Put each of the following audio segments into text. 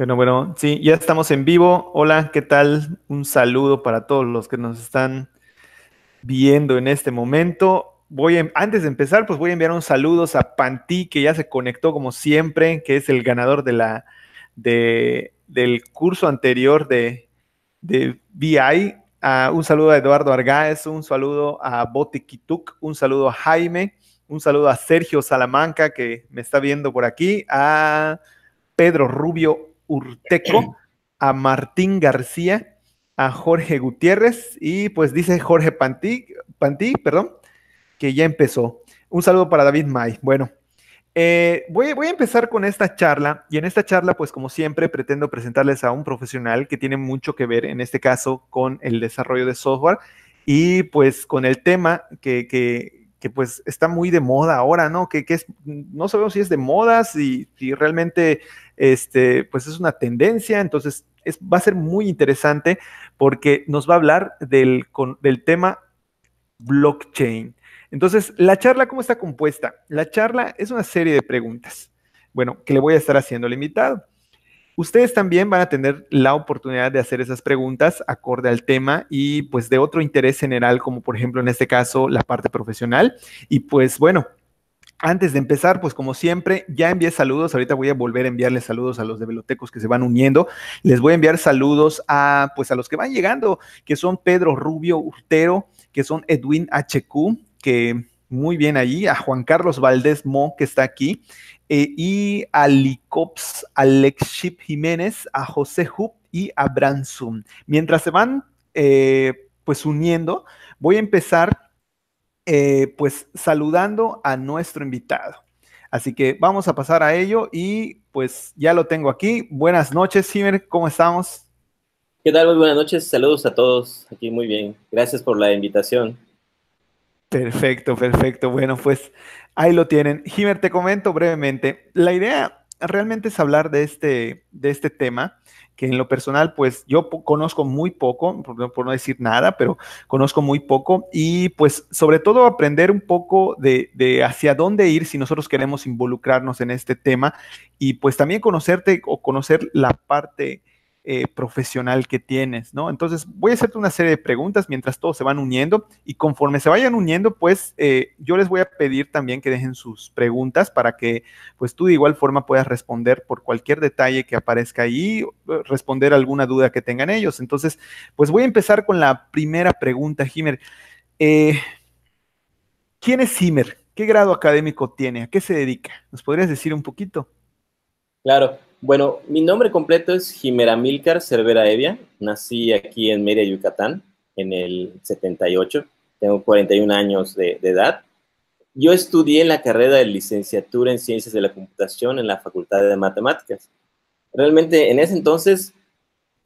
Bueno, bueno, sí, ya estamos en vivo. Hola, ¿qué tal? Un saludo para todos los que nos están viendo en este momento. Voy antes de empezar, pues voy a enviar un saludo a Panti, que ya se conectó como siempre, que es el ganador de la, de, del curso anterior de, de BI. Uh, un saludo a Eduardo Argáez, un saludo a Bote Kituk, un saludo a Jaime, un saludo a Sergio Salamanca, que me está viendo por aquí, a Pedro Rubio Urteco, a Martín García, a Jorge Gutiérrez y pues dice Jorge Pantí, Pantí perdón, que ya empezó. Un saludo para David May. Bueno, eh, voy, voy, a empezar con esta charla y en esta charla, pues como siempre, pretendo presentarles a un profesional que tiene mucho que ver, en este caso, con el desarrollo de software y pues con el tema que, que, que pues está muy de moda ahora, ¿no? Que, es, no sabemos si es de moda, si, realmente este, pues es una tendencia, entonces es, va a ser muy interesante porque nos va a hablar del, del tema blockchain. Entonces, la charla, ¿cómo está compuesta? La charla es una serie de preguntas, bueno, que le voy a estar haciendo al invitado. Ustedes también van a tener la oportunidad de hacer esas preguntas acorde al tema y pues de otro interés general, como por ejemplo en este caso la parte profesional. Y pues bueno, antes de empezar, pues como siempre, ya envié saludos. Ahorita voy a volver a enviarles saludos a los de Velotecos que se van uniendo. Les voy a enviar saludos a, pues a los que van llegando, que son Pedro Rubio Urtero, que son Edwin HQ, que muy bien allí, a Juan Carlos Valdés Mo, que está aquí, y a Licops, Alexip Jiménez, a José Hub y a Bransum. Mientras se van eh, pues uniendo, voy a empezar eh, pues saludando a nuestro invitado. Así que vamos a pasar a ello y pues ya lo tengo aquí. Buenas noches, Jiménez, ¿cómo estamos? ¿Qué tal? Muy buenas noches, saludos a todos aquí, muy bien. Gracias por la invitación. Perfecto, perfecto. Bueno, pues ahí lo tienen. Jimer, te comento brevemente. La idea realmente es hablar de este, de este tema, que en lo personal, pues yo conozco muy poco, por, no decir nada, pero conozco muy poco y pues sobre todo aprender un poco de, de hacia dónde ir si nosotros queremos involucrarnos en este tema y pues también conocerte o conocer la parte eh, profesional que tienes, ¿no? Entonces voy a hacerte una serie de preguntas mientras todos se van uniendo y conforme se vayan uniendo, pues eh, yo les voy a pedir también que dejen sus preguntas para que pues tú de igual forma puedas responder por cualquier detalle que aparezca ahí, responder alguna duda que tengan ellos. Entonces, pues voy a empezar con la primera pregunta, Himer. Eh, ¿Quién es Himer? ¿Qué grado académico tiene? ¿A qué se dedica? ¿Nos podrías decir un poquito? Claro, bueno, mi nombre completo es Jimera Milcar Cervera Evia. Nací aquí en Mérida, Yucatán, en el 78. Tengo 41 años de, edad. Yo estudié en la carrera de licenciatura en Ciencias de la Computación en la Facultad de Matemáticas. Realmente en ese entonces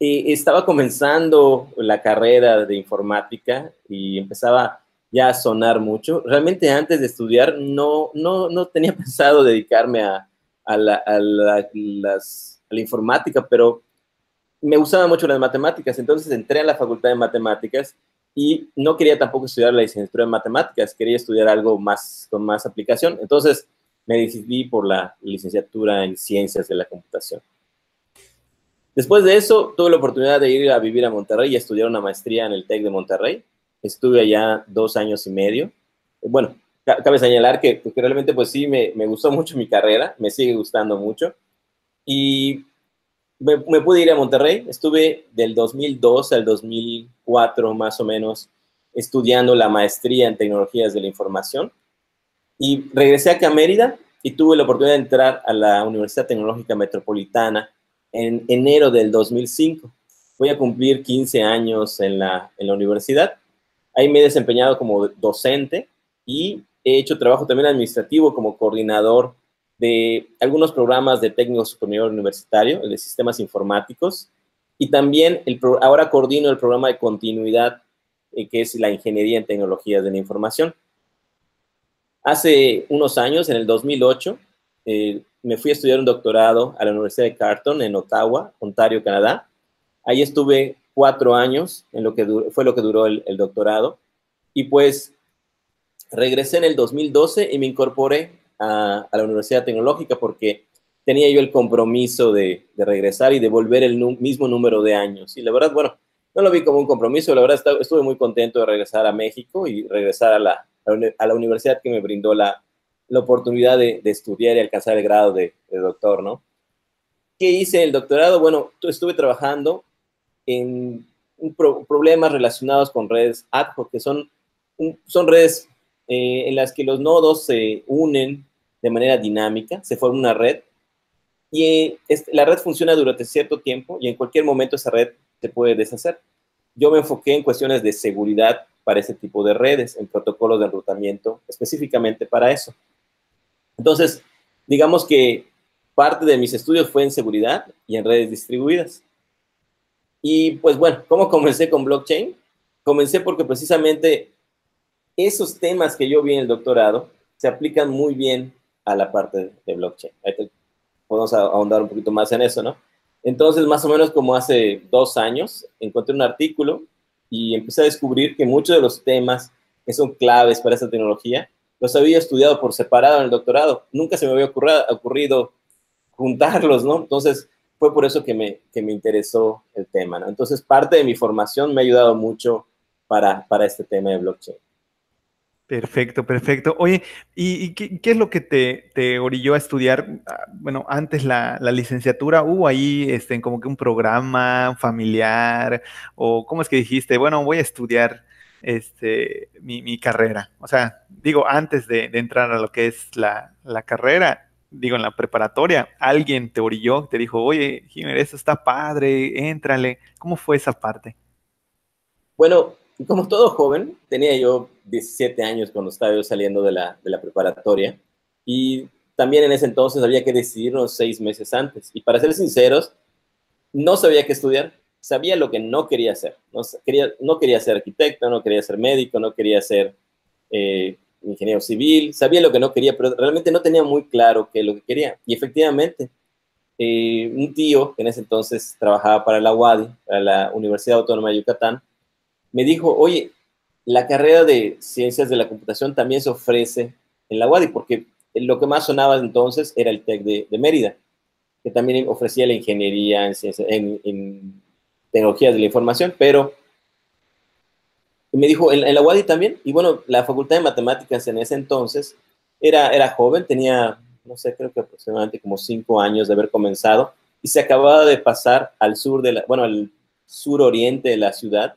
eh, estaba comenzando la carrera de informática y empezaba ya a sonar mucho. Realmente antes de estudiar no, no, no tenía pensado dedicarme a, a la, a la, las, la informática, pero me gustaban mucho las matemáticas, entonces entré a la facultad de matemáticas y no quería tampoco estudiar la licenciatura en matemáticas, quería estudiar algo más con más aplicación, entonces me decidí por la licenciatura en ciencias de la computación. Después de eso, tuve la oportunidad de ir a vivir a Monterrey y estudiar una maestría en el TEC de Monterrey. Estuve allá dos años y medio. Bueno, cabe señalar que, realmente pues sí, me, me, gustó mucho mi carrera, me sigue gustando mucho. Y me, me, pude ir a Monterrey, estuve del 2002 al 2004 más o menos estudiando la maestría en tecnologías de la información. Y regresé acá a Mérida y tuve la oportunidad de entrar a la Universidad Tecnológica Metropolitana en enero del 2005. Voy a cumplir 15 años en la, en la universidad. Ahí me he desempeñado como docente y He hecho trabajo también administrativo como coordinador de algunos programas de técnico superior universitario, el de sistemas informáticos, y también el ahora coordino el programa de continuidad, eh, que es la ingeniería en tecnologías de la información. Hace unos años, en el 2008, eh, me fui a estudiar un doctorado a la Universidad de Carleton en Ottawa, Ontario, Canadá. Ahí estuve cuatro años, en lo que fue lo que duró el, el doctorado. Y pues Regresé en el 2012 y me incorporé a, la Universidad Tecnológica porque tenía yo el compromiso de, regresar y devolver el mismo número de años. Y la verdad, bueno, no lo vi como un compromiso, la verdad estuve muy contento de regresar a México y regresar a la, a la universidad que me brindó la, la oportunidad de, estudiar y alcanzar el grado de, doctor, ¿no? ¿Qué hice el doctorado? Bueno, estuve trabajando en problemas relacionados con redes ad hoc, que son, son redes eh, en las que los nodos se unen de manera dinámica, se forma una red y la red funciona durante cierto tiempo y en cualquier momento esa red se puede deshacer. Yo me enfoqué en cuestiones de seguridad para ese tipo de redes, en protocolos de enrutamiento específicamente para eso. Entonces, digamos que parte de mis estudios fue en seguridad y en redes distribuidas. Y pues bueno, ¿cómo comencé con blockchain? Comencé porque precisamente esos temas que yo vi en el doctorado se aplican muy bien a la parte de blockchain. podemos ahondar un poquito más en eso, ¿no? Entonces, más o menos como hace dos años, encontré un artículo y empecé a descubrir que muchos de los temas que son claves para esta tecnología los había estudiado por separado en el doctorado. Nunca se me había ocurrido, juntarlos, ¿no? Entonces, fue por eso que me, que me interesó el tema, ¿no? Entonces, parte de mi formación me ha ayudado mucho para, para este tema de blockchain. Perfecto, perfecto. Oye, ¿y, qué, es lo que te, orilló a estudiar? Ah, bueno, antes la, la, licenciatura, ¿hubo ahí este, como que un programa familiar? ¿O cómo es que dijiste, bueno, voy a estudiar este, mi, carrera. O sea, digo, antes de, entrar a lo que es la, carrera, digo, en la preparatoria, alguien te orilló, te dijo, oye, Jiménez, eso está padre, éntrale. ¿Cómo fue esa parte? Bueno, como todo joven, tenía yo 17 años cuando estaba yo saliendo de la, de la preparatoria y también en ese entonces había que decidirnos seis meses antes. Y para ser sinceros, no sabía qué estudiar sabía lo que no quería hacer. No quería, no quería ser arquitecto, no quería ser médico, no quería ser eh, ingeniero civil, sabía lo que no quería, pero realmente no tenía muy claro qué es lo que quería. Y efectivamente, eh, un tío que en ese entonces trabajaba para la UADI, para la Universidad Autónoma de Yucatán, me dijo, oye, la carrera de ciencias de la computación también se ofrece en la UADI, porque lo que más sonaba entonces era el TEC de, Mérida, que también ofrecía la ingeniería en, ciencias, en tecnologías de la información, pero me dijo, en, la UADI también, y bueno, la Facultad de Matemáticas en ese entonces era, era joven, tenía, no sé, creo que aproximadamente como cinco años de haber comenzado, y se acababa de pasar al sur de la, bueno, al sur oriente de la ciudad,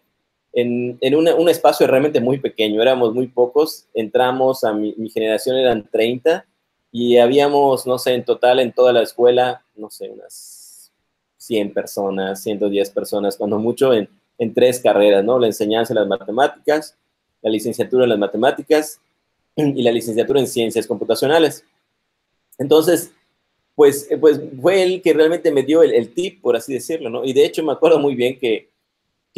en, en un espacio realmente muy pequeño, éramos muy pocos, entramos, a mi, mi generación eran 30, y habíamos, no sé, en total en toda la escuela, no sé, unas 100 personas, 110 personas, cuando mucho en, en tres carreras, ¿no? La enseñanza en las matemáticas, la licenciatura en las matemáticas y la licenciatura en ciencias computacionales. Entonces, pues, eh, pues fue él que realmente me dio el, tip, por así decirlo, ¿no? Y de hecho me acuerdo muy bien que,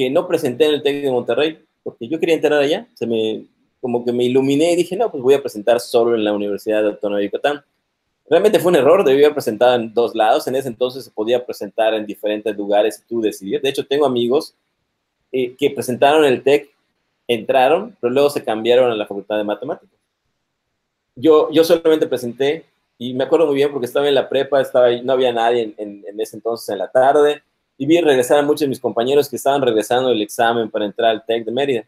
que no presenté en el TEC de Monterrey, porque yo quería entrar allá, se me, como que me iluminé y dije, no, pues voy a presentar solo en la Universidad Autónoma de Yucatán. Realmente fue un error, debía haber presentado en dos lados. En ese entonces se podía presentar en diferentes lugares y tú decidir. De hecho, tengo amigos eh, que presentaron el TEC, entraron, pero luego se cambiaron a la Facultad de Matemáticas. Yo, yo solamente presenté y me acuerdo muy bien porque estaba en la prepa, estaba ahí, no había nadie en, ese entonces en la tarde y vi regresar a muchos de mis compañeros que estaban regresando el examen para entrar al TEC de Mérida.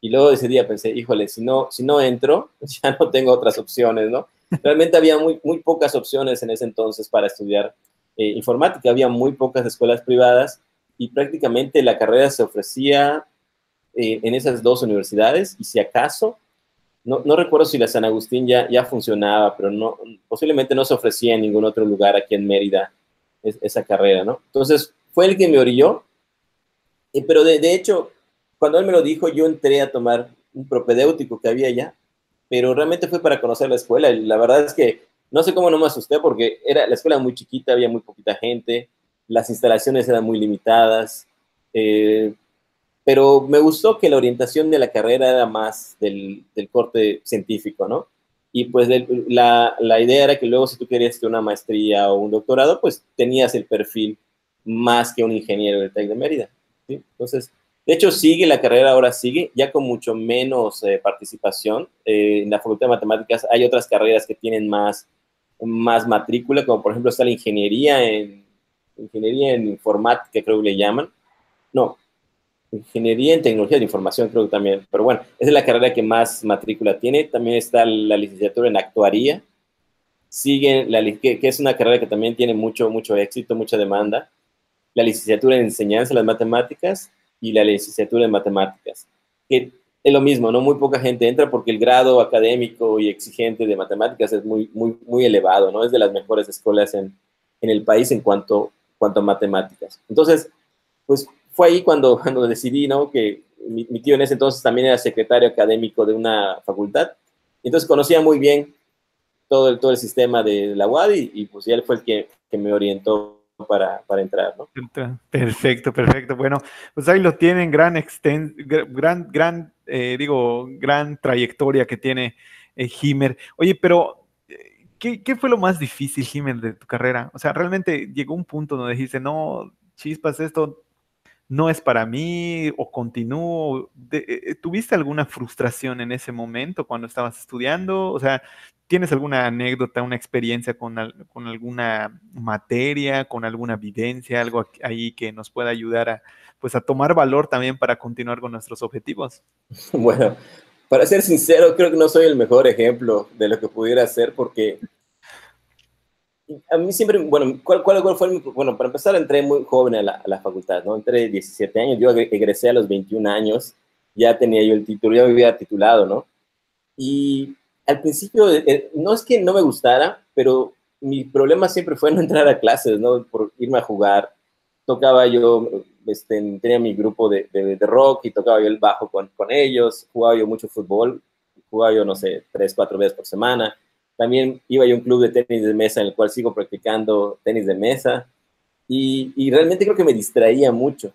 Y luego ese día pensé, híjole, si no, si no entro, ya no tengo otras opciones, ¿no? Realmente había muy, muy pocas opciones en ese entonces para estudiar eh, informática, había muy pocas escuelas privadas y prácticamente la carrera se ofrecía eh, en esas dos universidades y si acaso, no, no, recuerdo si la San Agustín ya, ya funcionaba, pero no, posiblemente no se ofrecía en ningún otro lugar aquí en Mérida esa carrera, ¿no? Entonces fue el que me orilló, eh, pero de, de hecho, cuando él me lo dijo, yo entré a tomar un propedéutico que había allá pero realmente fue para conocer la escuela. Y la verdad es que no sé cómo no me asusté porque era la escuela muy chiquita, había muy poquita gente, las instalaciones eran muy limitadas, eh, pero me gustó que la orientación de la carrera era más del, del corte científico, ¿no? Y pues la, la, idea era que luego si tú querías una maestría o un doctorado, pues tenías el perfil más que un ingeniero del TEC de Mérida. Entonces, de hecho, sigue la carrera, ahora sigue, ya con mucho menos eh, participación. Eh, en la Facultad de Matemáticas hay otras carreras que tienen más más matrícula, como por ejemplo está la ingeniería en, ingeniería en informática, creo que le llaman. No, ingeniería en tecnología de información, creo que también. Pero bueno, es la carrera que más matrícula tiene. También está la licenciatura en actuaría. Sigue la que, que es una carrera que también tiene mucho, mucho éxito, mucha demanda. La licenciatura en enseñanza de las matemáticas y la licenciatura en matemáticas. Que es lo mismo, ¿no? Muy poca gente entra porque el grado académico y exigente de matemáticas es muy, muy, muy elevado, ¿no? Es de las mejores escuelas en, en el país en cuanto, cuanto a matemáticas. Entonces, pues fue ahí cuando, cuando decidí, ¿no? Que mi, tío en ese entonces también era secretario académico de una facultad. Entonces conocía muy bien todo el, todo el sistema de la UAD y, y pues él fue el que, que me orientó para, entrar, ¿no? Perfecto, perfecto. Bueno, pues ahí lo tienen, gran, exten gran, gran eh, digo, gran trayectoria que tiene eh, Oye, pero eh, ¿qué, ¿qué, fue lo más difícil, Himer, de tu carrera? O sea, realmente llegó un punto donde dijiste, no, chispas, esto no es para mí o continúo. Eh, ¿Tuviste alguna frustración en ese momento cuando estabas estudiando? O sea, ¿tienes alguna anécdota, una experiencia con, con alguna materia, con alguna vivencia, algo ahí que nos pueda ayudar a, pues, a tomar valor también para continuar con nuestros objetivos? Bueno, para ser sincero, creo que no soy el mejor ejemplo de lo que pudiera ser porque a mí siempre, bueno, ¿cuál, cuál, cuál fue mi, bueno, para empezar entré muy joven a la, a la, facultad, ¿no? Entré 17 años, yo egresé a los 21 años, ya tenía yo el título, ya me había titulado, ¿no? Y al principio, eh, eh, no es que no me gustara, pero mi problema siempre fue no entrar a clases, ¿no? Por irme a jugar. Tocaba yo, este, tenía mi grupo de, de, rock y tocaba yo el bajo con, con ellos, jugaba yo mucho fútbol, jugaba yo, no sé, tres, cuatro veces por semana también iba yo a un club de tenis de mesa en el cual sigo practicando tenis de mesa y, y realmente creo que me distraía mucho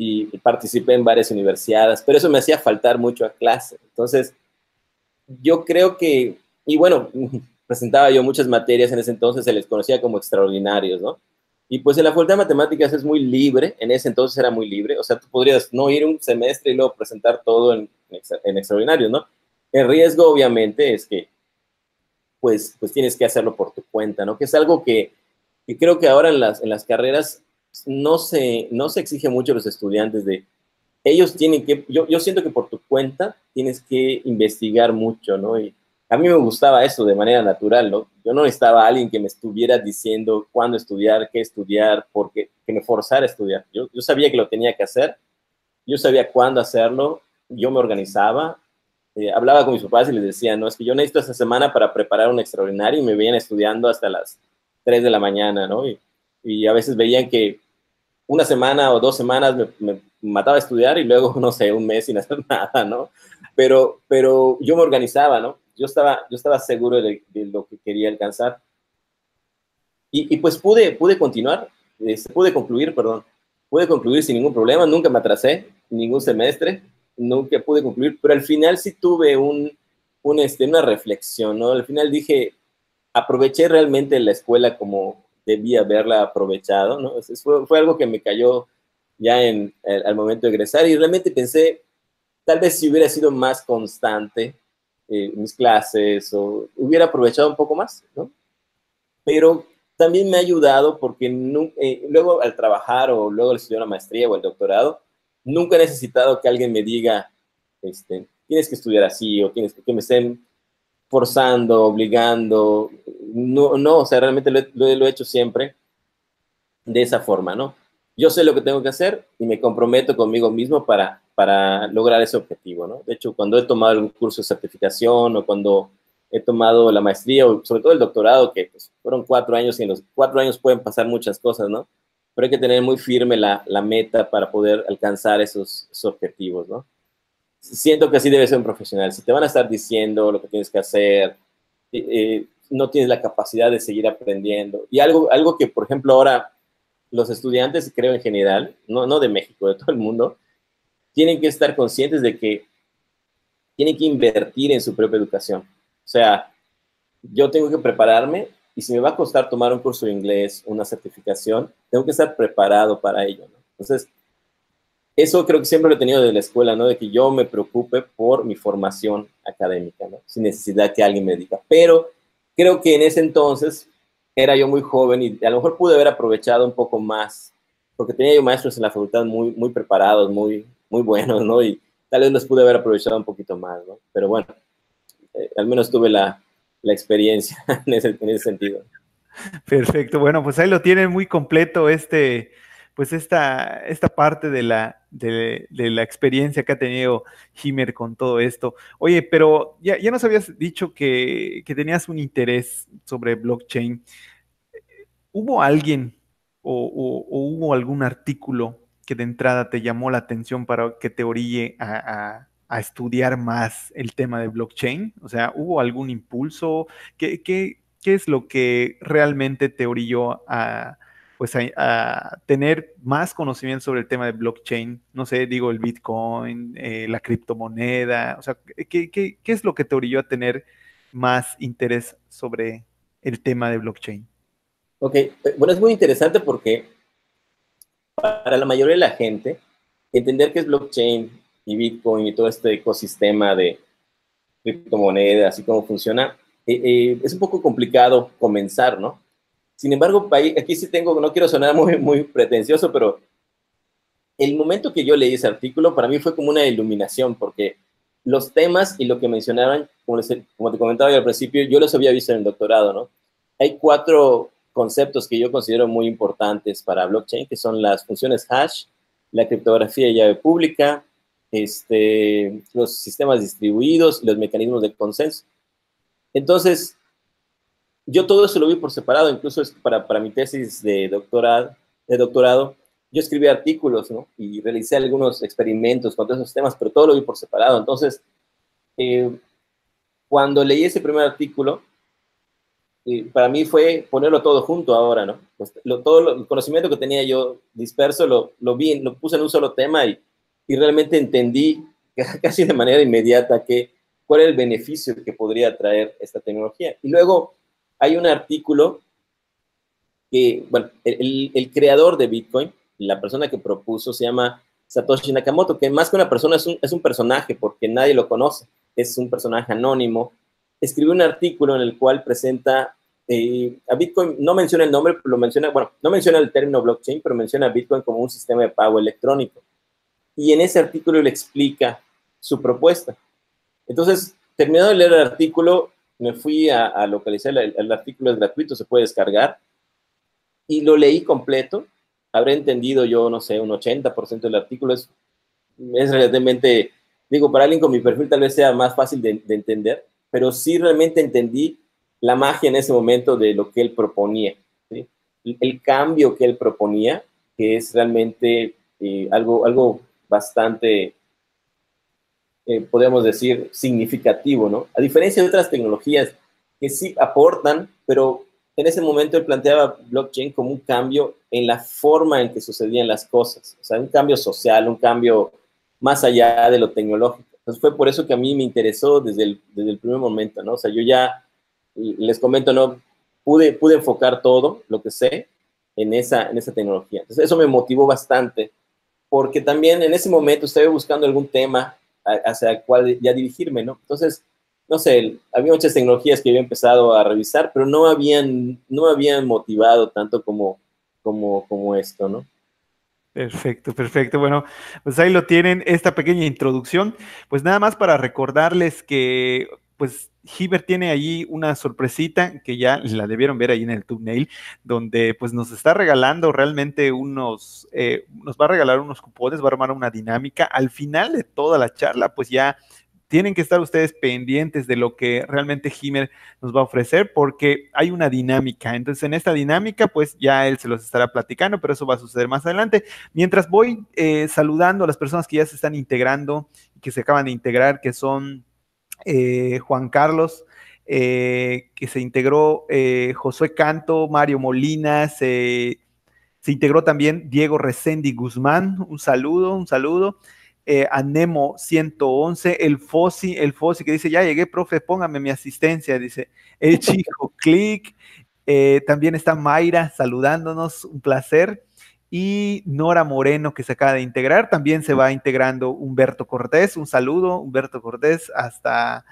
y participé en varias universidades, pero eso me hacía faltar mucho a clase. Entonces, yo creo que, y bueno, presentaba yo muchas materias en ese entonces, se les conocía como extraordinarios, ¿no? Y pues en la Facultad de Matemáticas es muy libre, en ese entonces era muy libre, o sea, tú podrías no ir un semestre y luego presentar todo en, en extraordinarios, ¿no? El riesgo, obviamente, es que pues, pues tienes que hacerlo por tu cuenta, ¿no? Que es algo que, que creo que ahora en las, en las carreras no se, no se exige mucho a los estudiantes de, ellos tienen que, yo, yo siento que por tu cuenta tienes que investigar mucho, ¿no? Y a mí me gustaba eso de manera natural, ¿no? Yo no necesitaba a alguien que me estuviera diciendo cuándo estudiar, qué estudiar, porque que me forzara a estudiar. Yo, yo sabía que lo tenía que hacer, yo sabía cuándo hacerlo, yo me organizaba eh, hablaba con mis papás y les decía, no, es que yo necesito esta semana para preparar un extraordinario y me veían estudiando hasta las 3 de la mañana, ¿no? Y, y a veces veían que una semana o dos semanas me, me, mataba a estudiar y luego, no sé, un mes sin hacer nada, ¿no? Pero, pero yo me organizaba, ¿no? Yo estaba, yo estaba seguro de, de lo que quería alcanzar. Y, y pues pude, pude continuar, este, pude concluir, perdón, pude concluir sin ningún problema, nunca me atrasé, ningún semestre, nunca pude concluir, pero al final sí tuve un, un, este, una reflexión, ¿no? Al final dije, aproveché realmente la escuela como debía haberla aprovechado, ¿no? Fue, fue algo que me cayó ya en, al momento de egresar y realmente pensé, tal vez si hubiera sido más constante eh, mis clases o hubiera aprovechado un poco más, ¿no? Pero también me ha ayudado porque eh, luego al trabajar o luego al estudiar una maestría o el doctorado, nunca he necesitado que alguien me diga, este, tienes que estudiar así o tienes que, me estén forzando, obligando. No, no, o sea, realmente lo, lo, he hecho siempre de esa forma, ¿no? Yo sé lo que tengo que hacer y me comprometo conmigo mismo para, para lograr ese objetivo, ¿no? De hecho, cuando he tomado algún curso de certificación o cuando he tomado la maestría o sobre todo el doctorado, que pues, fueron cuatro años y en los cuatro años pueden pasar muchas cosas, ¿no? pero hay que tener muy firme la, la meta para poder alcanzar esos, esos, objetivos, ¿no? Siento que así debe ser un profesional. Si te van a estar diciendo lo que tienes que hacer, eh, no tienes la capacidad de seguir aprendiendo. Y algo, algo que, por ejemplo, ahora los estudiantes, creo en general, no, no de México, de todo el mundo, tienen que estar conscientes de que tienen que invertir en su propia educación. O sea, yo tengo que prepararme y si me va a costar tomar un curso de inglés, una certificación, tengo que estar preparado para ello. ¿no? Entonces, eso creo que siempre lo he tenido de la escuela, ¿no? De que yo me preocupe por mi formación académica, ¿no? Sin necesidad que alguien me diga. Pero creo que en ese entonces era yo muy joven y a lo mejor pude haber aprovechado un poco más, porque tenía yo maestros en la facultad muy, muy preparados, muy, muy buenos, ¿no? Y tal vez los pude haber aprovechado un poquito más, ¿no? Pero bueno, eh, al menos tuve la, la experiencia en ese, en ese sentido. Perfecto, bueno, pues ahí lo tienen muy completo este, pues esta, esta parte de la, de, la experiencia que ha tenido Himer con todo esto. Oye, pero ya, ya nos habías dicho que, tenías un interés sobre blockchain. ¿Hubo alguien o, hubo algún artículo que de entrada te llamó la atención para que te orille a, estudiar más el tema de blockchain? O sea, ¿hubo algún impulso? ¿Qué, qué, qué es lo que realmente te orilló a pues a, tener más conocimiento sobre el tema de blockchain, no sé, digo el Bitcoin, eh, la criptomoneda, o sea, ¿qué, ¿qué, qué, es lo que te orilló a tener más interés sobre el tema de blockchain? Ok, eh, bueno, es muy interesante porque para la mayoría de la gente, entender qué es blockchain y Bitcoin y todo este ecosistema de criptomonedas y cómo funciona, eh, es un poco complicado comenzar, ¿no? Sin embargo, aquí sí tengo, no quiero sonar muy, pretencioso, pero el momento que yo leí ese artículo para mí fue como una iluminación, porque los temas y lo que mencionaban, como, como te comentaba al principio, yo los había visto en el doctorado, ¿no? Hay cuatro conceptos que yo considero muy importantes para blockchain, que son las funciones hash, la criptografía de llave pública, este, los sistemas distribuidos y los mecanismos de consenso. Entonces, yo todo eso lo vi por separado, incluso para, para mi tesis de doctorado, de doctorado, yo escribí artículos, ¿no? Y realicé algunos experimentos con todos esos temas, pero todo lo vi por separado. Entonces, eh, cuando leí ese primer artículo, eh, para mí fue ponerlo todo junto ahora, ¿no? Pues, lo, todo el conocimiento que tenía yo disperso lo, lo vi, lo puse en un solo tema y, y realmente entendí casi de manera inmediata que, cuál es el beneficio que podría traer esta tecnología. Y luego, hay un artículo que, bueno, el, creador de Bitcoin, la persona que propuso, se llama Satoshi Nakamoto, que más que una persona es un, personaje porque nadie lo conoce, es un personaje anónimo. Escribió un artículo en el cual presenta eh, a Bitcoin, no menciona el nombre, lo menciona, bueno, no menciona el término blockchain, pero menciona a Bitcoin como un sistema de pago electrónico. Y en ese artículo le explica su propuesta. Entonces, terminado de leer el artículo, me fui a, localizar, el, artículo es gratuito, se puede descargar, y lo leí completo. Habré entendido yo, no sé, un 80% del artículo. Es, es relativamente, digo, para alguien con mi perfil tal vez sea más fácil de, entender, pero sí realmente entendí la magia en ese momento de lo que él proponía. El, cambio que él proponía, que es realmente eh, algo, algo bastante eh, podríamos decir, significativo, ¿no? A diferencia de otras tecnologías que sí aportan, pero en ese momento él planteaba blockchain como un cambio en la forma en que sucedían las cosas, o sea, un cambio social, un cambio más allá de lo tecnológico. Entonces fue por eso que a mí me interesó desde el, desde el primer momento, ¿no? O sea, yo ya les comento, ¿no? Pude, pude enfocar todo lo que sé en esa, en esa tecnología. Entonces eso me motivó bastante, porque también en ese momento estaba buscando algún tema hacia el cual ya dirigirme, ¿no? Entonces, no sé, había muchas tecnologías que había empezado a revisar, pero no habían, no habían motivado tanto como, como, como esto, ¿no? Perfecto, perfecto. Bueno, pues ahí lo tienen, esta pequeña introducción. Pues nada más para recordarles que pues Hiber tiene allí una sorpresita que ya la debieron ver ahí en el thumbnail, donde pues nos está regalando realmente unos, eh, nos va a regalar unos cupones, va a armar una dinámica. Al final de toda la charla, pues ya tienen que estar ustedes pendientes de lo que realmente Himer nos va a ofrecer porque hay una dinámica. Entonces, en esta dinámica, pues ya él se los estará platicando, pero eso va a suceder más adelante. Mientras voy eh, saludando a las personas que ya se están integrando, que se acaban de integrar, que son eh, Juan Carlos, eh, que se integró eh, Josué Canto, Mario Molina, se, integró también Diego Resendi Guzmán, un saludo, un saludo. a Nemo 111, el Fosi, el Fosi que dice, ya llegué, profe, póngame mi asistencia, dice el chico Click. también está Mayra saludándonos, un placer y Nora Moreno, que se acaba de integrar. También se va integrando Humberto Cortés. Un saludo, Humberto Cortés, hasta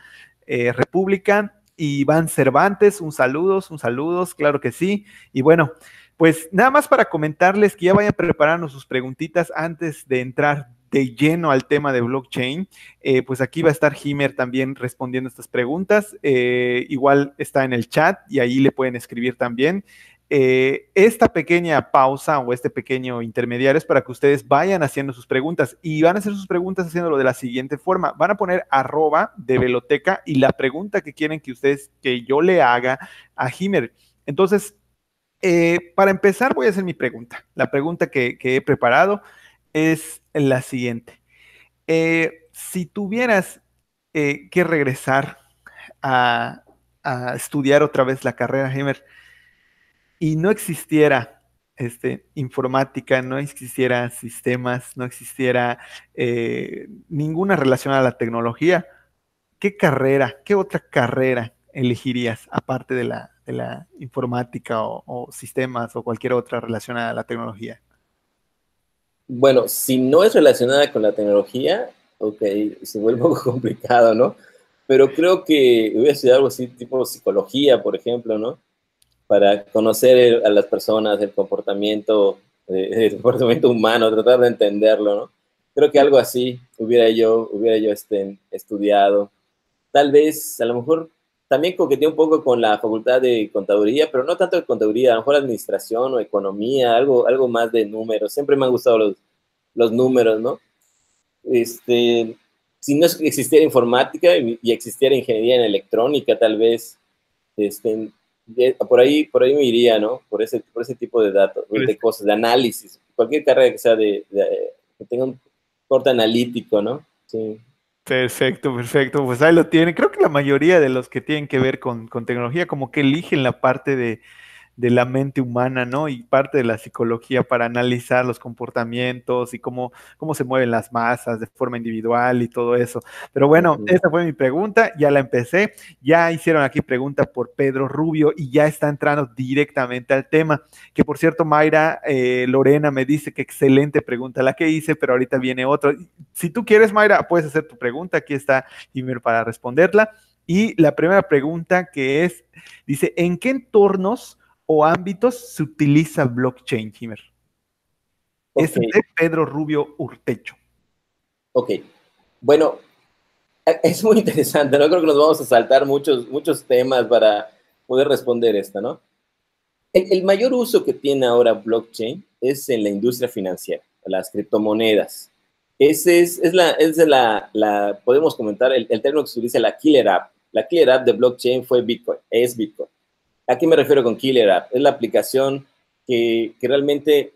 eh, República. Iván Cervantes, un saludos, un saludos, claro que sí. Y bueno, pues nada más para comentarles que ya vayan preparando sus preguntitas antes de entrar de lleno al tema de blockchain, eh, pues aquí va a estar Himer también respondiendo estas preguntas. Eh, igual está en el chat y ahí le pueden escribir también. Eh, esta pequeña pausa o este pequeño intermediario es para que ustedes vayan haciendo sus preguntas y van a hacer sus preguntas haciéndolo de la siguiente forma. Van a poner arroba de veloteca y la pregunta que quieren que ustedes, que yo le haga a Himer. Entonces, para empezar, voy a hacer mi pregunta. La pregunta que he preparado es la siguiente. Eh, si tuvieras eh, que regresar a, estudiar otra vez la carrera Heimer y no existiera este, informática, no existiera sistemas, no existiera eh, ninguna relación a la tecnología, ¿qué carrera, qué otra carrera elegirías aparte de la, de la informática o sistemas o cualquier otra relacionada a la tecnología? Bueno, si no es relacionada con la tecnología, ok, se vuelve un poco complicado, ¿no? Pero creo que hubiera sido algo así, tipo psicología, por ejemplo, ¿no? Para conocer a las personas, el comportamiento, eh, el comportamiento humano, tratar de entenderlo, ¿no? Creo que algo así hubiera yo, hubiera yo este, estudiado. Tal vez, a lo mejor, también coqueteé un poco con la facultad de contaduría, pero no tanto de contaduría, a lo mejor administración o economía, algo, algo más de números. Siempre me han gustado los, los números, ¿no? Este, si no existiera informática y, existiera ingeniería en electrónica, tal vez, este, por ahí, por ahí me iría, ¿no? Por ese, por ese tipo de datos, de cosas, de análisis, cualquier carrera que sea de, que tenga un corte analítico, ¿no? Sí. Perfecto, perfecto. Pues ahí lo tienen. Creo que la mayoría de los que tienen que ver con, con tecnología como que eligen la parte de, de la mente humana, ¿no? Y parte de la psicología para analizar los comportamientos y cómo, cómo se mueven las masas de forma individual y todo eso. Pero bueno, esa fue mi pregunta, ya la empecé. Ya hicieron aquí pregunta por Pedro Rubio y ya está entrando directamente al tema. Que por cierto, Mayra eh, Lorena me dice que excelente pregunta la que hice, pero ahorita viene otro. Si tú quieres, Mayra, puedes hacer tu pregunta. Aquí está Jiménez para responderla. Y la primera pregunta que es, dice, ¿en qué entornos o ámbitos se utiliza blockchain, Himer? Es de Pedro Rubio Urtecho. Ok. Bueno, e, es muy interesante, ¿no? Creo que nos vamos a saltar muchos, muchos temas para poder responder esta, ¿no? El, mayor uso que tiene ahora blockchain es en la industria financiera, las criptomonedas. Ese es, es, la, es de la, la, podemos comentar, el, el término que se utiliza, la killer app. La killer app de blockchain fue Bitcoin, es Bitcoin. ¿A qué me refiero con Killer App? Es la aplicación que, realmente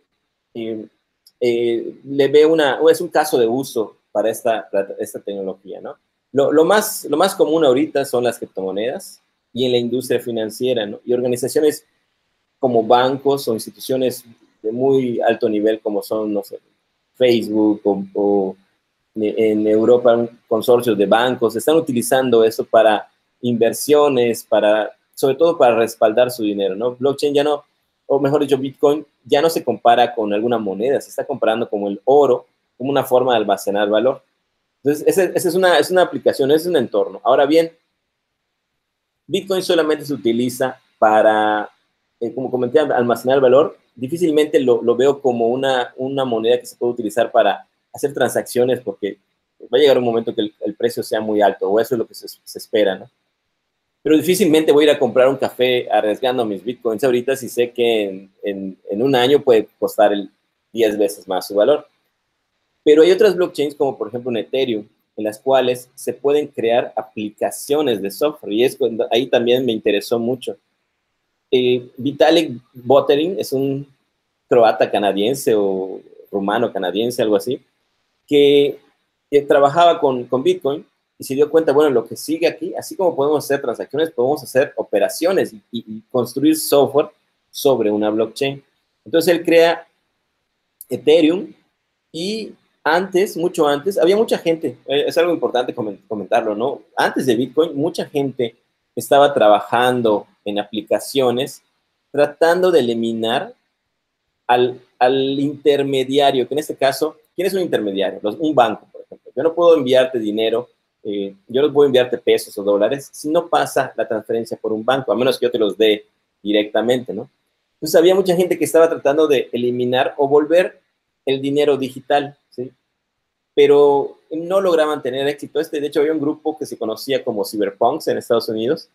eh, eh, le ve una, o es un caso de uso para esta, esta tecnología, ¿no? Lo, más, lo más común ahorita son las criptomonedas y en la industria financiera, ¿no? Y organizaciones como bancos o instituciones de muy alto nivel como son, no sé, Facebook o, o en Europa consorcios de bancos, están utilizando eso para inversiones, para sobre todo para respaldar su dinero, ¿no? Blockchain ya no, o mejor dicho, Bitcoin ya no se compara con alguna moneda, se está comparando como el oro, como una forma de almacenar valor. Entonces, esa, es, una, es una aplicación, es un entorno. Ahora bien, Bitcoin solamente se utiliza para, eh, como comenté, almacenar valor. Difícilmente lo, lo, veo como una, una moneda que se puede utilizar para hacer transacciones porque va a llegar un momento que el, precio sea muy alto, o eso es lo que se, se espera, ¿no? Pero difícilmente voy a ir a comprar un café arriesgando mis bitcoins ahorita si sé que en, un año puede costar el 10 veces más su valor. Pero hay otras blockchains como por ejemplo en Ethereum, en las cuales se pueden crear aplicaciones de software y es ahí también me interesó mucho. Eh, Vitalik Buterin es un croata canadiense o rumano canadiense, algo así, que, trabajaba con, con Bitcoin y se dio cuenta, bueno, lo que sigue aquí, así como podemos hacer transacciones, podemos hacer operaciones y, construir software sobre una blockchain. Entonces él crea Ethereum y antes, mucho antes, había mucha gente, eh, es algo importante comentarlo, ¿no? Antes de Bitcoin, mucha gente estaba trabajando en aplicaciones tratando de eliminar al, al intermediario, que en este caso, ¿quién es un intermediario? un banco, por ejemplo. Yo no puedo enviarte dinero eh, yo les voy a enviarte pesos o dólares si no pasa la transferencia por un banco, a menos que yo te los dé directamente, ¿no? Entonces había mucha gente que estaba tratando de eliminar o volver el dinero digital, ¿sí? Pero no lograban tener éxito. Este, de hecho, había un grupo que se conocía como Cyberpunks en Estados Unidos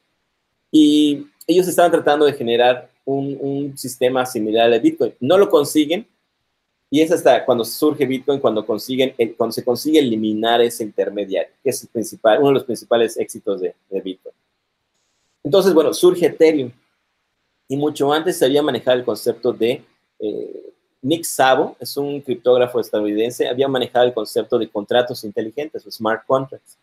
y ellos estaban tratando de generar un, un sistema similar al Bitcoin. No lo consiguen y es hasta cuando surge Bitcoin, cuando, consiguen, cuando se consigue eliminar ese intermediario, que es uno de los principales éxitos de, Bitcoin. Entonces, bueno, surge Ethereum. Y mucho antes se había manejado el concepto de eh, Nick Szabo, es un criptógrafo estadounidense, había manejado el concepto de contratos inteligentes o smart contracts.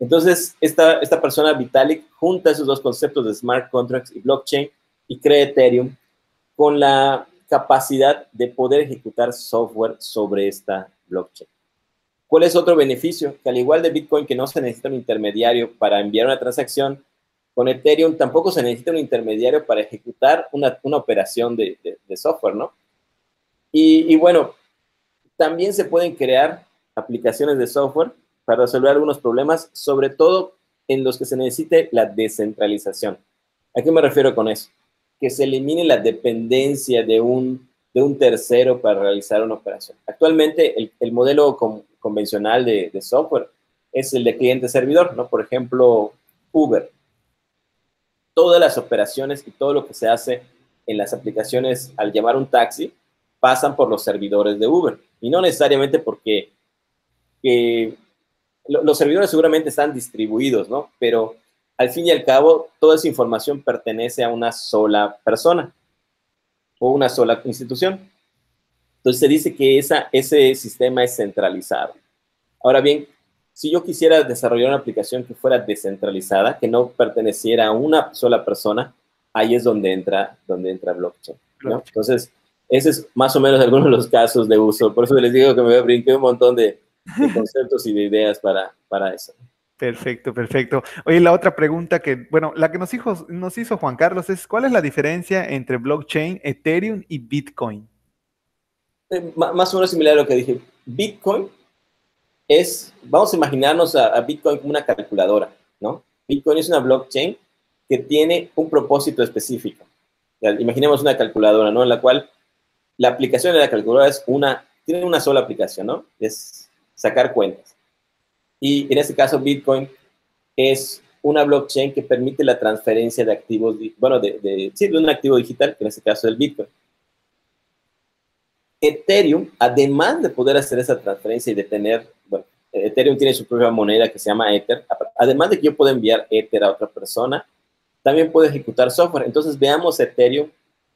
Entonces, esta, esta persona, Vitalik, junta esos dos conceptos de smart contracts y blockchain y crea Ethereum con la capacidad de poder ejecutar software sobre esta blockchain. ¿Cuál es otro beneficio? Que al igual de Bitcoin, que no se necesita un intermediario para enviar una transacción, con Ethereum tampoco se necesita un intermediario para ejecutar una, operación de, software, ¿no? Y, y, bueno, también se pueden crear aplicaciones de software para resolver algunos problemas, sobre todo en los que se necesite la descentralización. ¿A qué me refiero con eso? Que se elimine la dependencia de un, de un tercero para realizar una operación. Actualmente, el, modelo convencional de, software es el de cliente-servidor, ¿no? Por ejemplo, Uber. Todas las operaciones y todo lo que se hace en las aplicaciones al llamar un taxi pasan por los servidores de Uber. Y no necesariamente porque los servidores seguramente están distribuidos, ¿no? Pero al fin y al cabo, toda esa información pertenece a una sola persona o una sola institución. Entonces se dice que esa, ese sistema es centralizado. Ahora bien, si yo quisiera desarrollar una aplicación que fuera descentralizada, que no perteneciera a una sola persona, ahí es donde entra, donde entra blockchain. Entonces, ese es más o menos algunos de los casos de uso. Por eso les digo que me brinqué un montón de, de conceptos y de ideas para, para eso. Perfecto, perfecto. Oye, la otra pregunta que, bueno, la que nos hizo, nos hizo Juan Carlos es, ¿cuál es la diferencia entre blockchain, Ethereum y Bitcoin? Eh, más o menos similar a lo que dije. Bitcoin es, vamos a imaginarnos a, Bitcoin como una calculadora, ¿no? Bitcoin es una blockchain que tiene un propósito específico. imaginemos una calculadora, ¿no? En la cual la aplicación de la calculadora es una, tiene una sola aplicación, ¿no? Es sacar cuentas. Y en este caso, Bitcoin es una blockchain que permite la transferencia de activos, bueno, de, sí, de un activo digital, que en este caso es el Bitcoin. Ethereum, además de poder hacer esa transferencia y de tener, bueno, Ethereum tiene su propia moneda que se llama Ether, además de que yo puedo enviar Ether a otra persona, también puedo ejecutar software. Entonces veamos Ethereum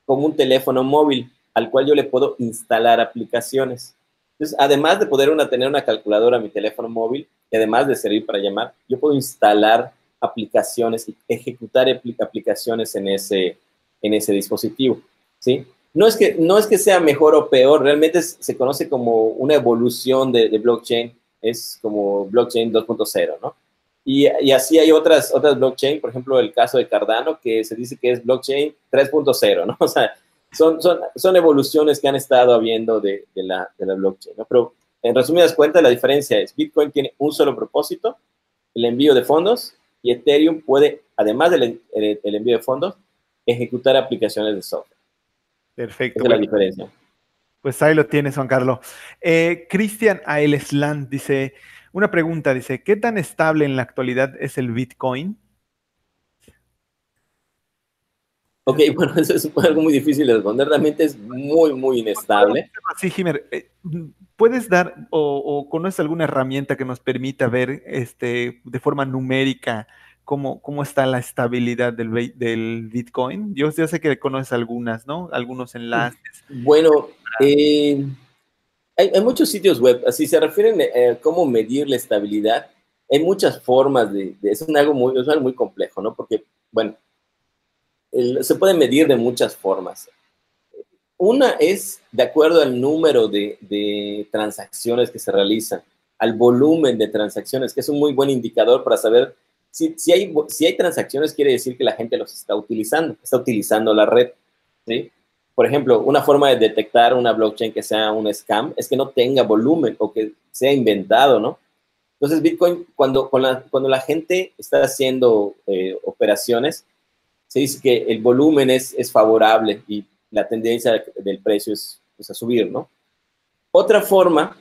como un teléfono móvil al cual yo le puedo instalar aplicaciones. Entonces, además de poder una, tener una calculadora en mi teléfono móvil, y además de servir para llamar, yo puedo instalar aplicaciones y ejecutar aplicaciones en ese, en ese dispositivo, ¿sí? No es, que, no es que sea mejor o peor, realmente se conoce como una evolución de, blockchain, es como blockchain 2.0, ¿no? Y, y, así hay otras, otras blockchain, por ejemplo, el caso de Cardano, que se dice que es blockchain 3.0, ¿no? O sea, son, son, son evoluciones que han estado habiendo de, de, la, de la blockchain, ¿no? Pero en resumidas cuentas, la diferencia es Bitcoin tiene un solo propósito, el envío de fondos, y Ethereum puede, además del el, envío de fondos, ejecutar aplicaciones de software. Perfecto. Esa es la diferencia. Pues ahí lo tienes, Juan Carlos. Eh, Cristian Aelesland dice, una pregunta, dice, ¿qué tan estable en la actualidad es el Bitcoin? Ok, bueno, eso es algo muy difícil de responder. Realmente es muy, muy inestable. Sí, Jiménez, eh, ¿puedes dar o, conoces alguna herramienta que nos permita ver este, de forma numérica cómo, cómo está la estabilidad del, del Bitcoin? Yo, ya sé que conoces algunas, ¿no? Algunos enlaces. Bueno, eh, hay, muchos sitios web. Si se refieren a cómo medir la estabilidad, hay muchas formas de, de es algo muy, es algo muy complejo, ¿no? Porque, bueno, se puede medir de muchas formas. Una es de acuerdo al número de, transacciones que se realizan, al volumen de transacciones, que es un muy buen indicador para saber si, si, hay, si hay transacciones, quiere decir que la gente los está utilizando, está utilizando la red. ¿sí? Por ejemplo, una forma de detectar una blockchain que sea un scam es que no tenga volumen o que sea inventado, ¿no? Entonces, Bitcoin, cuando, cuando la gente está haciendo eh, operaciones, se dice que el volumen es, es favorable y la tendencia del precio es, a subir, ¿no? Otra forma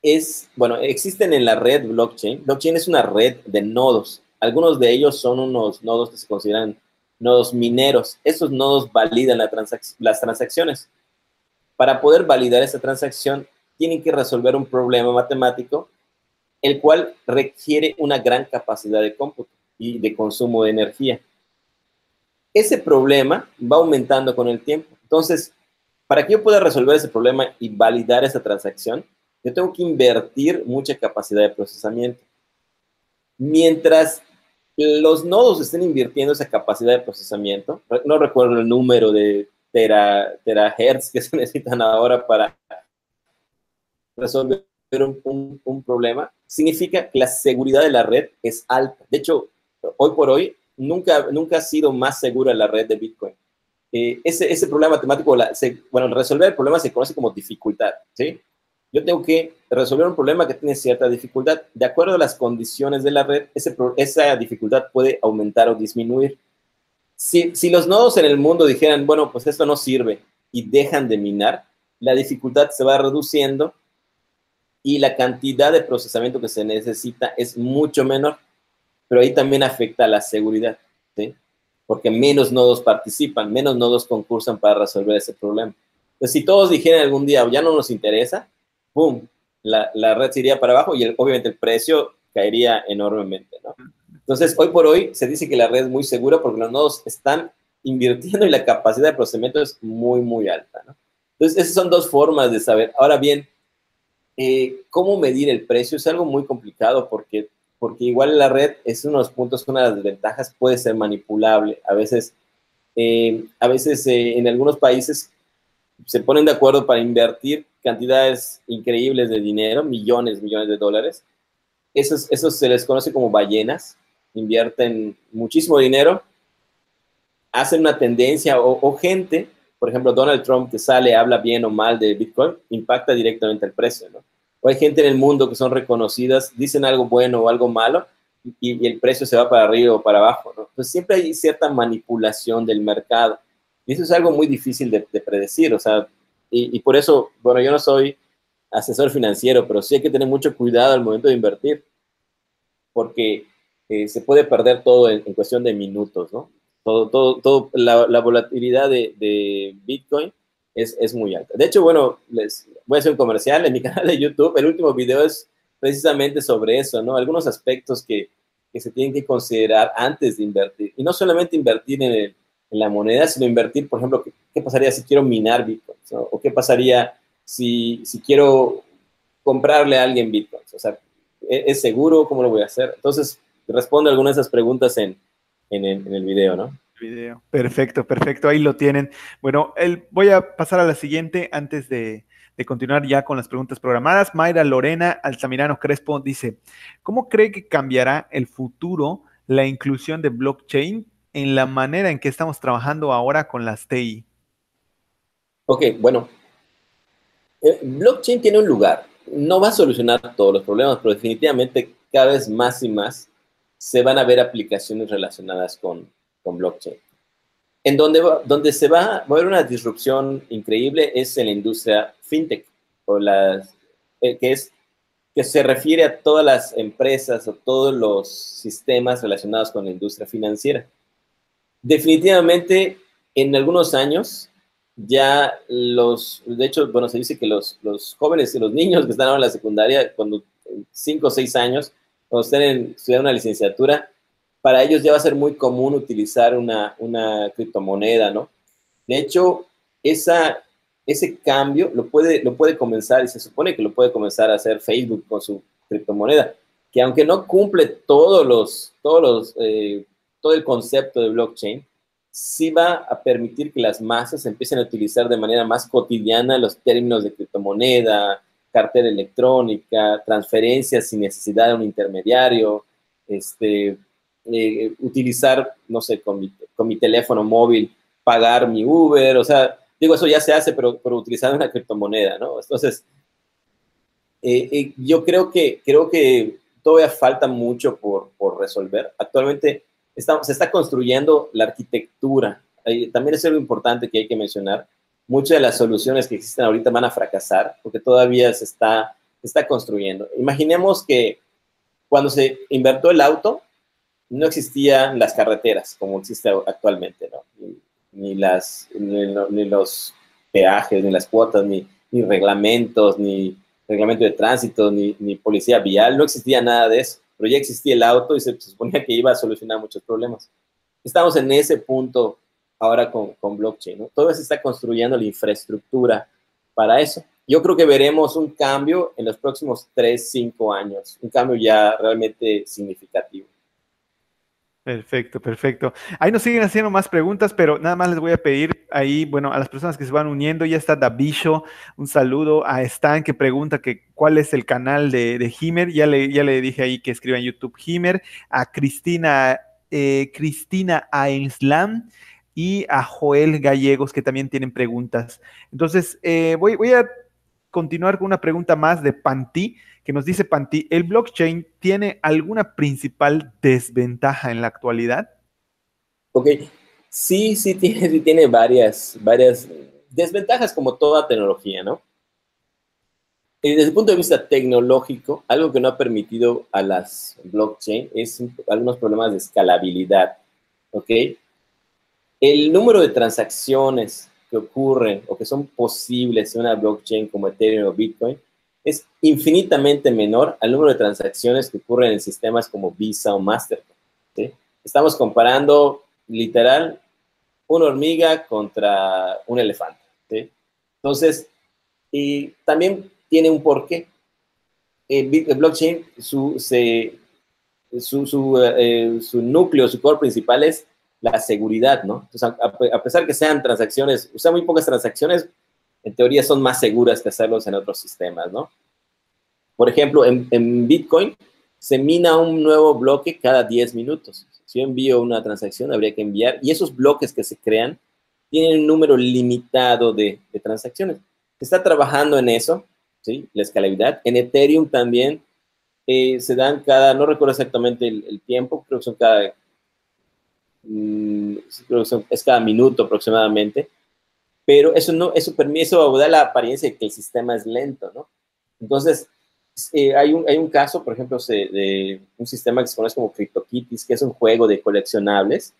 es, bueno, existen en la red blockchain. Blockchain es una red de nodos. Algunos de ellos son unos nodos que se consideran nodos mineros. Esos nodos validan las transacciones. Para poder validar esa transacción, tienen que resolver un problema matemático, el cual requiere una gran capacidad de cómputo y de consumo de energía ese problema va aumentando con el tiempo. Entonces, para que yo pueda resolver ese problema y validar esa transacción, yo tengo que invertir mucha capacidad de procesamiento. Mientras los nodos estén invirtiendo esa capacidad de procesamiento, no recuerdo el número de terahertz que se necesitan ahora para resolver un, un problema, significa que la seguridad de la red es alta. De hecho, hoy por hoy nunca, nunca ha sido más segura la red de Bitcoin. Eh, ese, ese problema matemático, la, bueno, resolver el problema se conoce como dificultad, ¿sí? Yo tengo que resolver un problema que tiene cierta dificultad. De acuerdo a las condiciones de la red, esa dificultad puede aumentar o disminuir. Si, si los nodos en el mundo dijeran, bueno, pues esto no sirve y dejan de minar, la dificultad se va reduciendo y la cantidad de procesamiento que se necesita es mucho menor pero ahí también afecta a la seguridad, ¿sí? Porque menos nodos participan, menos nodos concursan para resolver ese problema. Entonces, si todos dijeran algún día, ya no nos interesa, ¡boom! La, la red se iría para abajo y obviamente el precio caería enormemente, ¿no? Entonces, hoy por hoy se dice que la red es muy segura porque los nodos están invirtiendo y la capacidad de procesamiento es muy, muy alta, ¿no? Entonces, esas son dos formas de saber. Ahora bien, eh, ¿cómo medir el precio? Es algo muy complicado porque porque igual la red es uno de los puntos, una de las desventajas, puede ser manipulable. A veces, eh, a veces eh, en algunos países se ponen de acuerdo para invertir cantidades increíbles de dinero, millones, millones de dólares. Esos, esos se les conoce como ballenas, invierten muchísimo dinero, hacen una tendencia o, o gente, por ejemplo, Donald Trump que sale, habla bien o mal de Bitcoin, impacta directamente el precio, ¿no? O hay gente en el mundo que son reconocidas, dicen algo bueno o algo malo y, el precio se va para arriba o para abajo. ¿no? Entonces siempre hay cierta manipulación del mercado y eso es algo muy difícil de, predecir, o sea, y, por eso, bueno, yo no soy asesor financiero, pero sí hay que tener mucho cuidado al momento de invertir, porque eh, se puede perder todo en, cuestión de minutos, ¿no? Todo, todo, todo la, volatilidad de, de Bitcoin es, muy alta. De hecho, bueno, les voy a hacer un comercial en mi canal de YouTube. El último video es precisamente sobre eso, ¿no? Algunos aspectos que, que se tienen que considerar antes de invertir. Y no solamente invertir en, la moneda, sino invertir, por ejemplo, ¿qué, pasaría si quiero minar Bitcoin? ¿O qué pasaría si, si quiero comprarle a alguien Bitcoin? O sea, ¿e, ¿es, seguro? ¿Cómo lo voy a hacer? Entonces, respondo algunas de esas preguntas en, en, en el video, ¿no? Video. Perfecto, perfecto. Ahí lo tienen. Bueno, el, voy a pasar a la siguiente antes de, continuar ya con las preguntas programadas. Mayra Lorena Altamirano Crespo dice, ¿cómo cree que cambiará el futuro la inclusión de blockchain en la manera en que estamos trabajando ahora con las TI? Ok, bueno. Eh, blockchain tiene un lugar. No va a solucionar todos los problemas, pero definitivamente cada vez más y más se van a ver aplicaciones relacionadas con, con blockchain. En donde, donde se va a ver una disrupción increíble es en la industria fintech, o las, eh, que, es, que se refiere a todas las empresas o todos los sistemas relacionados con la industria financiera. Definitivamente, en algunos años, ya los, de hecho, bueno, se dice que los, los jóvenes y los niños que están ahora en la secundaria, cuando 5 o 6 años, cuando estén estudiando una licenciatura, para ellos ya va a ser muy común utilizar una, criptomoneda, ¿no? De hecho, esa, ese cambio lo puede, lo puede comenzar, y se supone que lo puede comenzar a hacer Facebook con su criptomoneda, que aunque no cumple todos los, todos eh, todo el concepto de blockchain, sí va a permitir que las masas empiecen a utilizar de manera más cotidiana los términos de criptomoneda, cartera electrónica, transferencias sin necesidad de un intermediario, este, eh, utilizar, no sé, con mi, con mi, teléfono móvil, pagar mi Uber, o sea, digo, eso ya se hace, pero, pero utilizando una criptomoneda, ¿no? Entonces, Eh, eh, yo creo que, creo que todavía falta mucho por, por resolver. Actualmente está, se está construyendo la arquitectura. también es algo importante que hay que mencionar. Muchas de las soluciones que existen ahorita van a fracasar porque todavía se está, se está construyendo. Imaginemos que cuando se invertó el auto, no existían las carreteras como existe actualmente. Ni, los peajes, ni las cuotas, ni, ni reglamentos, ni reglamento de tránsito, ni, ni, policía vial, no existía nada de eso, pero ya existía el auto y se, suponía que iba a solucionar muchos problemas. Estamos en ese punto ahora con, con blockchain, ¿no? Todavía se está construyendo la infraestructura para eso. Yo creo que veremos un cambio en los próximos 3, 5 años, un cambio ya realmente significativo. Perfecto, perfecto. Ahí nos siguen haciendo más preguntas, pero nada más les voy a pedir ahí, bueno, a las personas que se van uniendo, ya está Davisho, un saludo a Stan que pregunta que cuál es el canal de, de Himer, ya le, ya le dije ahí que escriba en YouTube Himer, a Cristina, eh, Cristina Ainslam y a Joel Gallegos que también tienen preguntas. Entonces, eh, voy, voy a continuar con una pregunta más de Panti que nos dice Panti, ¿el blockchain tiene alguna principal desventaja en la actualidad? Ok, sí, sí tiene, sí tiene varias, varias desventajas como toda tecnología, ¿no? Eh, desde el punto de vista tecnológico, algo que no ha permitido a las blockchain es algunos problemas de escalabilidad, ¿ok? El número de transacciones que ocurren o que son posibles en una blockchain como Ethereum o Bitcoin es infinitamente menor al número de transacciones que ocurren en sistemas como Visa o Mastercard. Estamos comparando literal una hormiga contra un elefante. Entonces, y también tiene un porqué. El, blockchain, su, su, su, eh, su, núcleo, su core principal es la seguridad, ¿no? Entonces, a, a pesar que sean transacciones, usa muy pocas transacciones, en teoría son más seguras que hacerlos en otros sistemas, ¿no? Por ejemplo, en, Bitcoin se mina un nuevo bloque cada 10 minutos. Si yo envío una transacción, habría que enviar, y esos bloques que se crean tienen un número limitado de, transacciones. Se está trabajando en eso, ¿sí? La escalabilidad. En Ethereum también eh, se dan cada, no recuerdo exactamente el, tiempo, creo que son cada, mm, creo que es cada minuto aproximadamente, pero eso no, eso permiso da la apariencia de que el sistema es lento, ¿no? Entonces, eh, hay, un, hay un caso, por ejemplo, de un sistema que se conoce como CryptoKitties, que es un juego de coleccionables,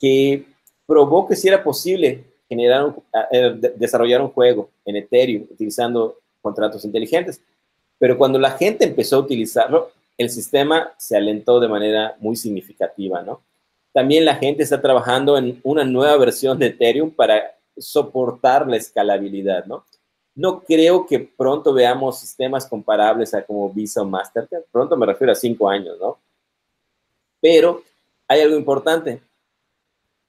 que probó que si era posible generar eh, desarrollar un juego en Ethereum utilizando contratos inteligentes. Pero cuando la gente empezó a utilizarlo, el sistema se alentó de manera muy significativa, ¿no? También la gente está trabajando en una nueva versión de Ethereum para soportar la escalabilidad, ¿no? No creo que pronto veamos sistemas comparables a como Visa o Mastercard. Pronto me refiero a cinco años, ¿no? Pero hay algo importante.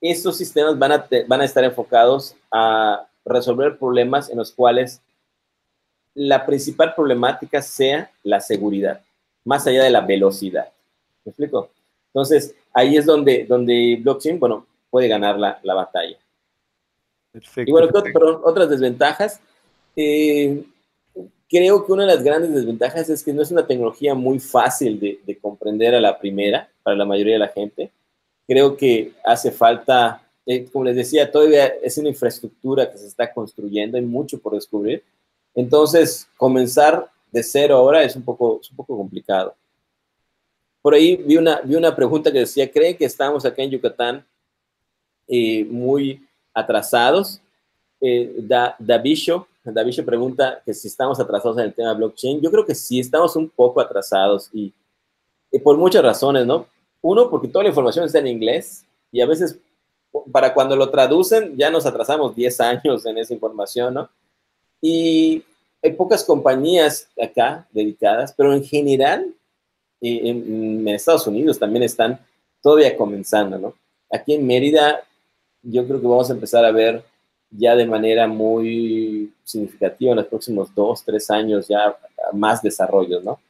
Estos sistemas van a, van a estar enfocados a resolver problemas en los cuales la principal problemática sea la seguridad, más allá de la velocidad. ¿Me explico? Entonces, ahí es donde, donde blockchain, bueno, puede ganar la, la batalla. Y bueno, otras desventajas. Eh, creo que una de las grandes desventajas es que no es una tecnología muy fácil de, comprender a la primera para la mayoría de la gente. Creo que hace falta, eh, como les decía, todavía es una infraestructura que se está construyendo, hay mucho por descubrir. Entonces, comenzar de cero ahora es un poco, un poco complicado. Por ahí vi una, vi una pregunta que decía, ¿creen que estamos acá en Yucatán eh, muy atrasados. Eh, da, Davisho, pregunta que si estamos atrasados en el tema blockchain. Yo creo que sí, estamos un poco atrasados y, por muchas razones, ¿no? Uno, porque toda la información está en inglés y a veces para cuando lo traducen ya nos atrasamos 10 años en esa información, ¿no? Y hay pocas compañías acá dedicadas, pero en general eh, en, en, Estados Unidos también están todavía comenzando, ¿no? Aquí en Mérida yo creo que vamos a empezar a ver ya de manera muy significativa en los próximos dos, tres años ya más desarrollos, ¿no?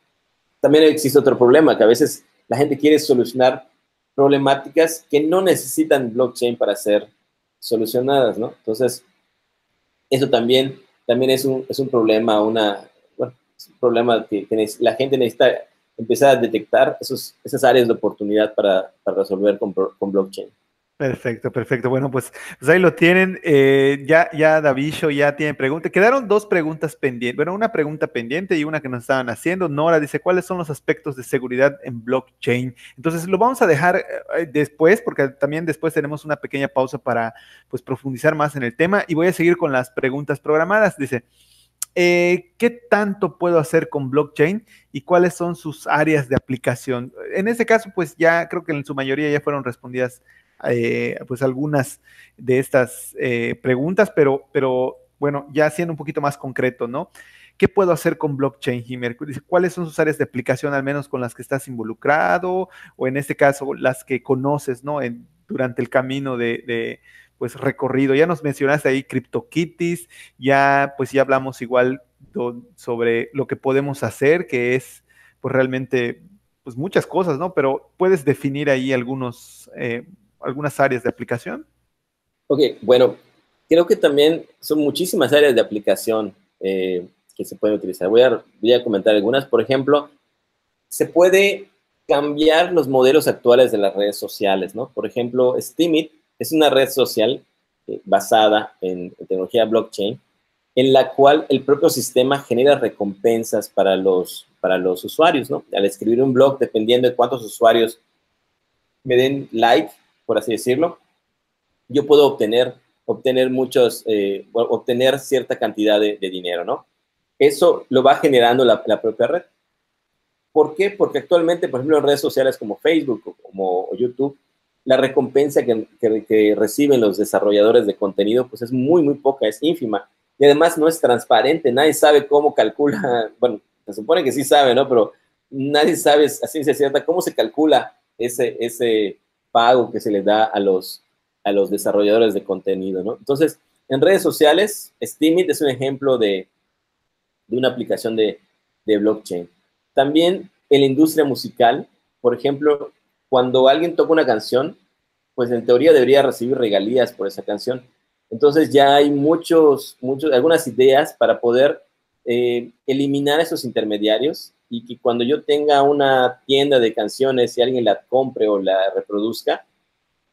También existe otro problema, que a veces la gente quiere solucionar problemáticas que no necesitan blockchain para ser solucionadas, ¿no? Entonces, eso también, también es, un, es un problema, una, bueno, es un problema que, la gente necesita empezar a detectar esos, esas áreas de oportunidad para, para resolver con, con blockchain. Perfecto, perfecto. Bueno, pues, pues ahí lo tienen. Eh, ya, ya Davisho ya tiene preguntas. Quedaron dos preguntas pendientes. Bueno, una pregunta pendiente y una que nos estaban haciendo. Nora dice, ¿cuáles son los aspectos de seguridad en blockchain? Entonces, lo vamos a dejar eh, después, porque también después tenemos una pequeña pausa para pues profundizar más en el tema. Y voy a seguir con las preguntas programadas. Dice, eh, ¿qué tanto puedo hacer con blockchain y cuáles son sus áreas de aplicación? En este caso, pues ya creo que en su mayoría ya fueron respondidas eh, pues algunas de estas eh, preguntas, pero, pero bueno, ya siendo un poquito más concreto, ¿no? ¿Qué puedo hacer con blockchain, Himer? ¿Cuáles son sus áreas de aplicación, al menos con las que estás involucrado, o en este caso, las que conoces, ¿no? durante el camino de, pues recorrido. Ya nos mencionaste ahí CryptoKitties, ya pues ya hablamos igual sobre lo que podemos hacer, que es pues realmente pues muchas cosas, ¿no? Pero puedes definir ahí algunos eh, algunas áreas de aplicación? Ok, bueno, creo que también son muchísimas áreas de aplicación eh, que se pueden utilizar. Voy a, voy a comentar algunas. Por ejemplo, se puede cambiar los modelos actuales de las redes sociales, ¿no? Por ejemplo, Steemit es una red social eh, basada en, en, tecnología blockchain, en la cual el propio sistema genera recompensas para los, para los usuarios, ¿no? Al escribir un blog, dependiendo de cuántos usuarios me den like, por así decirlo, yo puedo obtener, obtener muchos, eh, obtener cierta cantidad de, dinero, ¿no? Eso lo va generando la, propia red. ¿Por qué? Porque actualmente, por ejemplo, en redes sociales como Facebook o como YouTube, la recompensa que, que, reciben los desarrolladores de contenido, pues es muy, muy poca, es ínfima. Y además no es transparente, nadie sabe cómo calcula, bueno, se supone que sí sabe, ¿no? Pero nadie sabe a ciencia cierta cómo se calcula ese, ese, pago que se les da a los, a los desarrolladores de contenido, ¿no? Entonces, en redes sociales, Steemit es un ejemplo de, de una aplicación de, de, blockchain. También en la industria musical, por ejemplo, cuando alguien toca una canción, pues en teoría debería recibir regalías por esa canción. Entonces ya hay muchos, muchos, algunas ideas para poder eh, eliminar esos intermediarios y que cuando yo tenga una tienda de canciones y alguien la compre o la reproduzca,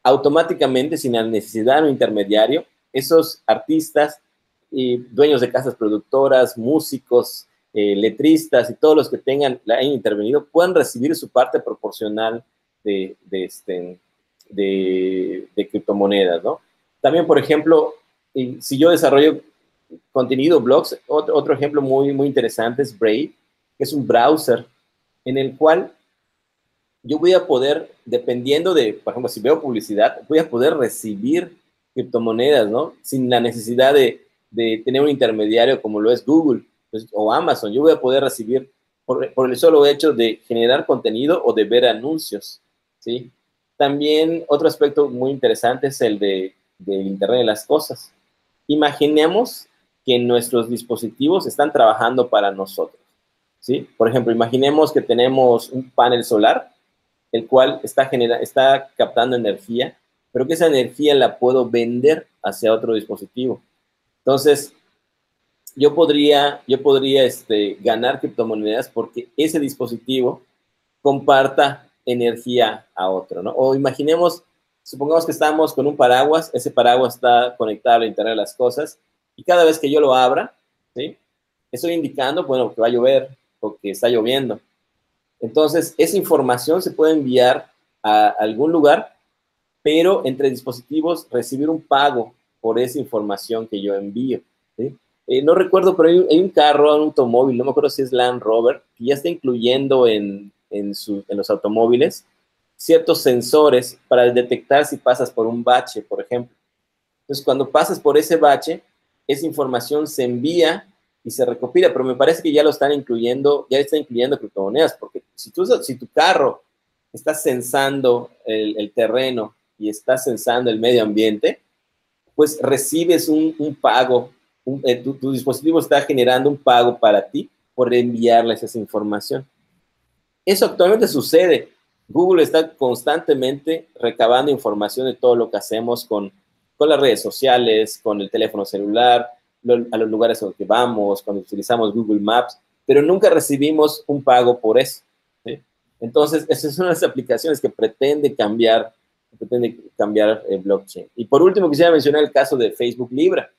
automáticamente, sin la necesidad de un intermediario, esos artistas y dueños de casas productoras, músicos, eh, letristas y todos los que tengan la hayan intervenido puedan recibir su parte proporcional de, de, este, de, de criptomonedas, ¿no? También, por ejemplo, si yo desarrollo contenido, blogs, otro, otro ejemplo muy, muy interesante es Brave, es un browser en el cual yo voy a poder, dependiendo de, por ejemplo, si veo publicidad, voy a poder recibir criptomonedas, ¿no? Sin la necesidad de, tener un intermediario como lo es Google pues, o Amazon. Yo voy a poder recibir por, el solo hecho de generar contenido o de ver anuncios, ¿sí? También otro aspecto muy interesante es el de, del Internet de las Cosas. Imaginemos que nuestros dispositivos están trabajando para nosotros. ¿Sí? Por ejemplo, imaginemos que tenemos un panel solar, el cual está, genera está captando energía, pero que esa energía la puedo vender hacia otro dispositivo. Entonces, yo podría, yo podría este, ganar criptomonedas porque ese dispositivo comparta energía a otro, ¿no? O imaginemos, supongamos que estamos con un paraguas, ese paraguas está conectado a Internet de las Cosas, y cada vez que yo lo abra, ¿sí? Estoy indicando, bueno, que va a llover, que está lloviendo. Entonces, esa información se puede enviar a algún lugar, pero entre dispositivos recibir un pago por esa información que yo envío. Eh, no recuerdo, pero hay un, carro, un automóvil, no me acuerdo si es Land Rover, que ya está incluyendo en, en, en los automóviles ciertos sensores para detectar si pasas por un bache, por ejemplo. Entonces, cuando pasas por ese bache, esa información se envía y se recopila, pero me parece que ya lo están incluyendo, ya está incluyendo criptomonedas, porque si, tú, si tu carro está censando el, terreno y está censando el medio ambiente, pues recibes un, pago, eh, tu, dispositivo está generando un pago para ti por enviarles esa información. Eso actualmente sucede. Google está constantemente recabando información de todo lo que hacemos con, con las redes sociales, con el teléfono celular, a los lugares a los que vamos, cuando utilizamos Google Maps, pero nunca recibimos un pago por eso. Entonces, esas son las aplicaciones que pretende cambiar, pretende cambiar el blockchain. Y por último, quisiera mencionar el caso de Facebook Libra,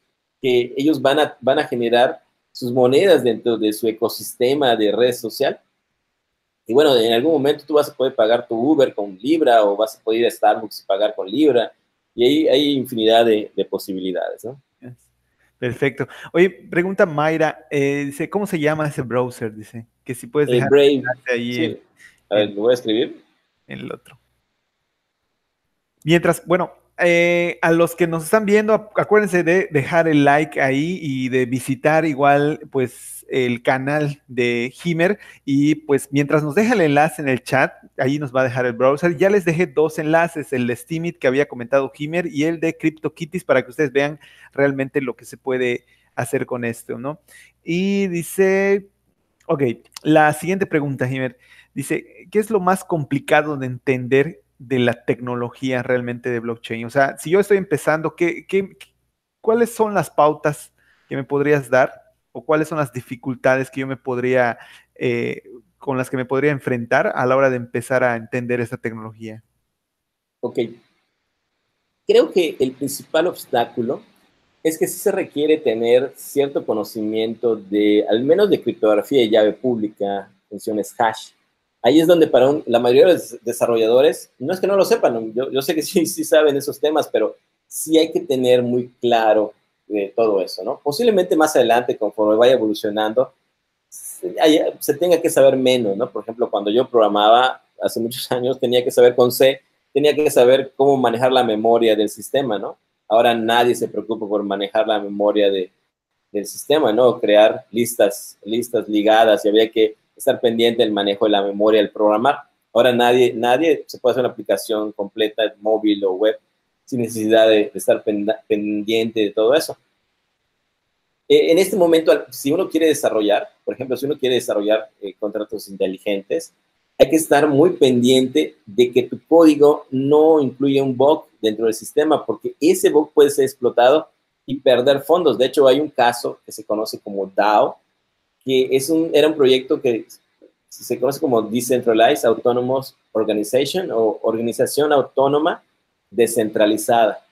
que ellos van a, van a generar sus monedas dentro de su ecosistema de red social. Y bueno, en algún momento tú vas a poder pagar tu Uber con Libra o vas a poder ir a Starbucks y pagar con Libra. Y ahí hay infinidad de, posibilidades, ¿no? Perfecto. Oye, pregunta Mayra, eh, dice, ¿cómo se llama ese browser? Dice, que si puedes dejar Brave. ahí. a ver, lo voy a escribir. En el otro. Mientras, bueno, eh, a los que nos están viendo, acuérdense de dejar el like ahí y de visitar igual, pues, el canal de Himer. Y pues, mientras nos deja el enlace en el chat, ahí nos va a dejar el browser. Ya les dejé dos enlaces, el de Steemit que había comentado Himer y el de CryptoKitties para que ustedes vean realmente lo que se puede hacer con esto, ¿no? Y dice, ok, la siguiente pregunta, Himer. Dice, ¿qué es lo más complicado de entender de la tecnología realmente de blockchain? O sea, si yo estoy empezando, ¿qué, cuáles son las pautas que me podrías dar o cuáles son las dificultades que yo me podría, eh, con las que me podría enfrentar a la hora de empezar a entender esta tecnología? Ok. Creo que el principal obstáculo es que sí se requiere tener cierto conocimiento de, al menos de criptografía y llave pública, funciones hash ahí es donde para la mayoría de los desarrolladores, no es que no lo sepan, yo, sé que sí, sí saben esos temas, pero sí hay que tener muy claro de todo eso, ¿no? Posiblemente más adelante, conforme vaya evolucionando, se, tenga que saber menos, ¿no? Por ejemplo, cuando yo programaba hace muchos años, tenía que saber con C, tenía que saber cómo manejar la memoria del sistema, ¿no? Ahora nadie se preocupa por manejar la memoria de, del sistema, ¿no? Crear listas, listas ligadas y había que estar pendiente del manejo de la memoria del programar. Ahora nadie, nadie se puede hacer una aplicación completa, móvil o web, sin necesidad de, estar pendiente de todo eso. Eh, en este momento, si uno quiere desarrollar, por ejemplo, si uno quiere desarrollar eh, contratos inteligentes, hay que estar muy pendiente de que tu código no incluya un bug dentro del sistema, porque ese bug puede ser explotado y perder fondos. De hecho, hay un caso que se conoce como DAO, que es un, era un proyecto que se conoce como Decentralized Autonomous Organization o Organización Autónoma Descentralizada.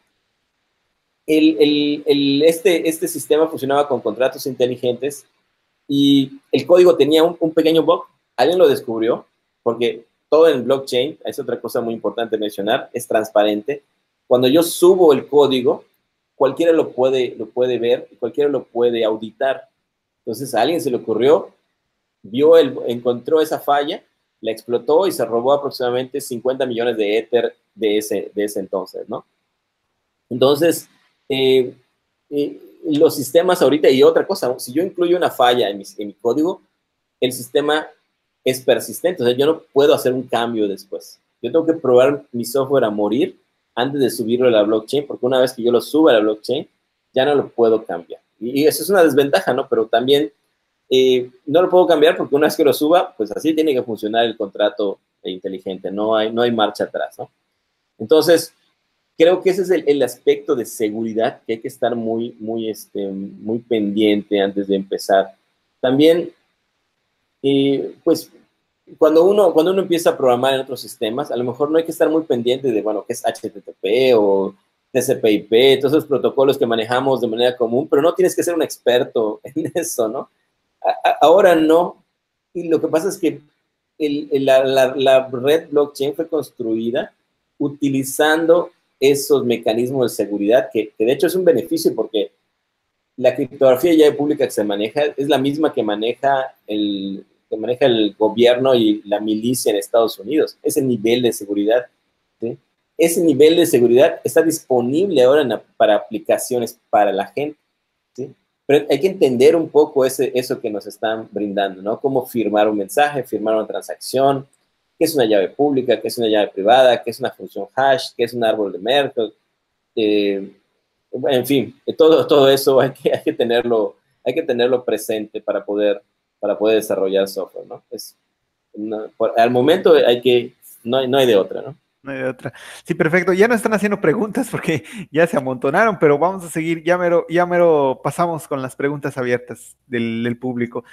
Este, este sistema funcionaba con contratos inteligentes y el código tenía un, pequeño bug. Alguien lo descubrió porque todo en blockchain, es otra cosa muy importante mencionar, es transparente. Cuando yo subo el código, cualquiera lo puede, lo puede ver cualquiera lo puede auditar. Entonces a alguien se le ocurrió, vio, el, encontró esa falla, la explotó y se robó aproximadamente 50 millones de Ether de ese, de ese entonces, ¿no? Entonces, eh, eh, los sistemas ahorita, y otra cosa, si yo incluyo una falla en mi, en mi código, el sistema es persistente, o sea, yo no puedo hacer un cambio después. Yo tengo que probar mi software a morir antes de subirlo a la blockchain, porque una vez que yo lo suba a la blockchain, ya no lo puedo cambiar. Y eso es una desventaja, ¿no? Pero también eh, no lo puedo cambiar porque una vez que lo suba, pues así tiene que funcionar el contrato inteligente, no hay, no hay marcha atrás, ¿no? Entonces, creo que ese es el, aspecto de seguridad que hay que estar muy, muy, este, muy pendiente antes de empezar. También, eh, pues, cuando uno, cuando uno empieza a programar en otros sistemas, a lo mejor no hay que estar muy pendiente de, bueno, qué es HTTP o TCP/IP, todos esos protocolos que manejamos de manera común, pero no tienes que ser un experto en eso, ¿no? Ahora no. Y lo que pasa es que la, red blockchain fue construida utilizando esos mecanismos de seguridad, que, de hecho es un beneficio porque la criptografía ya pública que se maneja es la misma que maneja el, que maneja el gobierno y la milicia en Estados Unidos. Ese nivel de seguridad. ¿sí? ese nivel de seguridad está disponible ahora para aplicaciones para la gente. ¿sí? Pero hay que entender un poco ese, eso que nos están brindando, ¿no? Cómo firmar un mensaje, firmar una transacción, qué es una llave pública, qué es una llave privada, qué es una función hash, qué es un árbol de Merkle. Eh, en fin, todo, todo eso hay que, hay, que tenerlo, hay que tenerlo presente para poder, para poder desarrollar software, ¿no? Es al momento hay que, no no hay de otra, ¿no? No hay otra. Sí, perfecto. Ya no están haciendo preguntas porque ya se amontonaron, pero vamos a seguir. Ya mero, ya mero pasamos con las preguntas abiertas del, público.